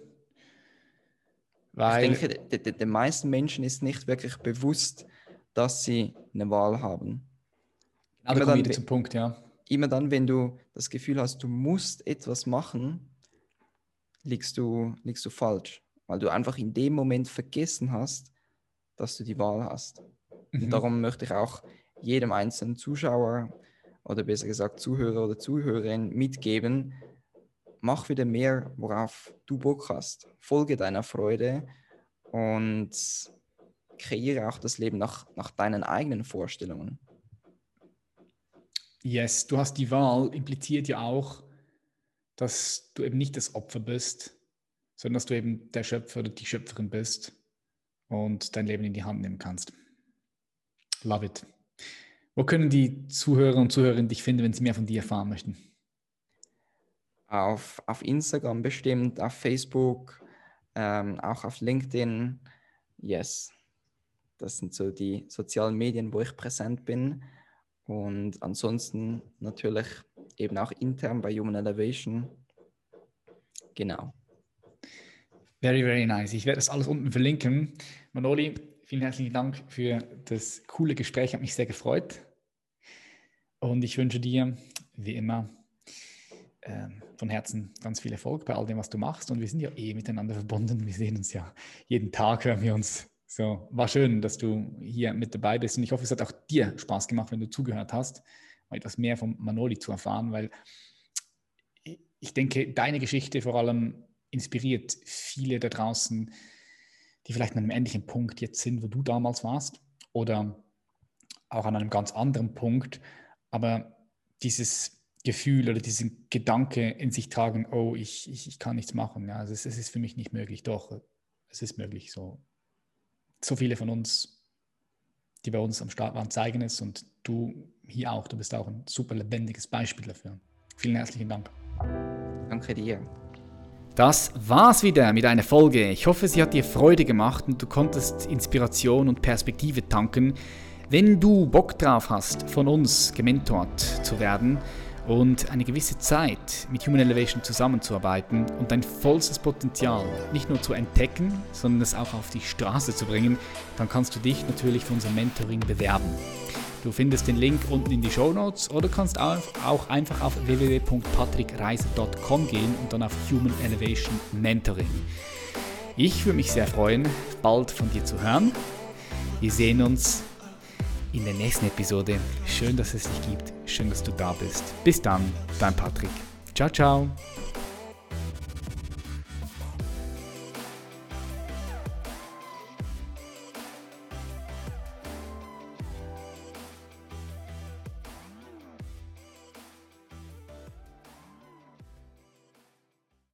[SPEAKER 2] Weil ich denke, den meisten Menschen ist nicht wirklich bewusst, dass sie eine Wahl haben.
[SPEAKER 1] Genau, da kommen wieder zum Punkt, ja.
[SPEAKER 2] Immer dann, wenn du das Gefühl hast, du musst etwas machen, liegst du, liegst du falsch, weil du einfach in dem Moment vergessen hast, dass du die Wahl hast. Mhm. Und darum möchte ich auch jedem einzelnen Zuschauer oder besser gesagt Zuhörer oder Zuhörerin mitgeben, mach wieder mehr, worauf du Bock hast. Folge deiner Freude und kreiere auch das Leben nach, nach deinen eigenen Vorstellungen.
[SPEAKER 1] Yes, du hast die Wahl, impliziert ja auch, dass du eben nicht das Opfer bist, sondern dass du eben der Schöpfer oder die Schöpferin bist und dein Leben in die Hand nehmen kannst. Love it. Wo können die Zuhörer und Zuhörerinnen dich finden, wenn sie mehr von dir erfahren möchten?
[SPEAKER 2] Auf, auf Instagram bestimmt, auf Facebook, ähm, auch auf LinkedIn. yes, das sind so die sozialen Medien, wo ich präsent bin. Und ansonsten natürlich eben auch intern bei Human Elevation. Genau.
[SPEAKER 1] Very, very nice. Ich werde das alles unten verlinken. Manoli, vielen herzlichen Dank für das coole Gespräch. Hat mich sehr gefreut. Und ich wünsche dir, wie immer, ähm, von Herzen ganz viel Erfolg bei all dem, was du machst. Und wir sind ja eh miteinander verbunden. Wir sehen uns ja jeden Tag, hören wir uns. So, war schön, dass du hier mit dabei bist. Und ich hoffe, es hat auch dir Spaß gemacht, wenn du zugehört hast, mal etwas mehr von Manoli zu erfahren, weil ich denke, deine Geschichte vor allem inspiriert viele da draußen, die vielleicht an einem ähnlichen Punkt jetzt sind, wo du damals warst oder auch an einem ganz anderen Punkt, aber dieses Gefühl oder diesen Gedanke in sich tragen, oh, ich, ich, ich kann nichts machen, ja, also es, es ist für mich nicht möglich, doch, es ist möglich. So, so viele von uns, die bei uns am Start waren, zeigen es und du hier auch, du bist auch ein super lebendiges Beispiel dafür. Vielen herzlichen Dank.
[SPEAKER 2] Danke dir.
[SPEAKER 1] Das war's wieder mit einer Folge. Ich hoffe, sie hat dir Freude gemacht und du konntest Inspiration und Perspektive tanken. Wenn du Bock drauf hast, von uns gementort zu werden und eine gewisse Zeit mit Human Elevation zusammenzuarbeiten und dein vollstes Potenzial nicht nur zu entdecken, sondern es auch auf die Straße zu bringen, dann kannst du dich natürlich für unser Mentoring bewerben. Du findest den Link unten in die Show Notes oder kannst auch einfach auf www.patrickreiser.com gehen und dann auf Human Elevation Mentoring. Ich würde mich sehr freuen, bald von dir zu hören. Wir sehen uns in der nächsten Episode. Schön, dass es dich gibt. Schön, dass du da bist. Bis dann, dein Patrick. Ciao, ciao.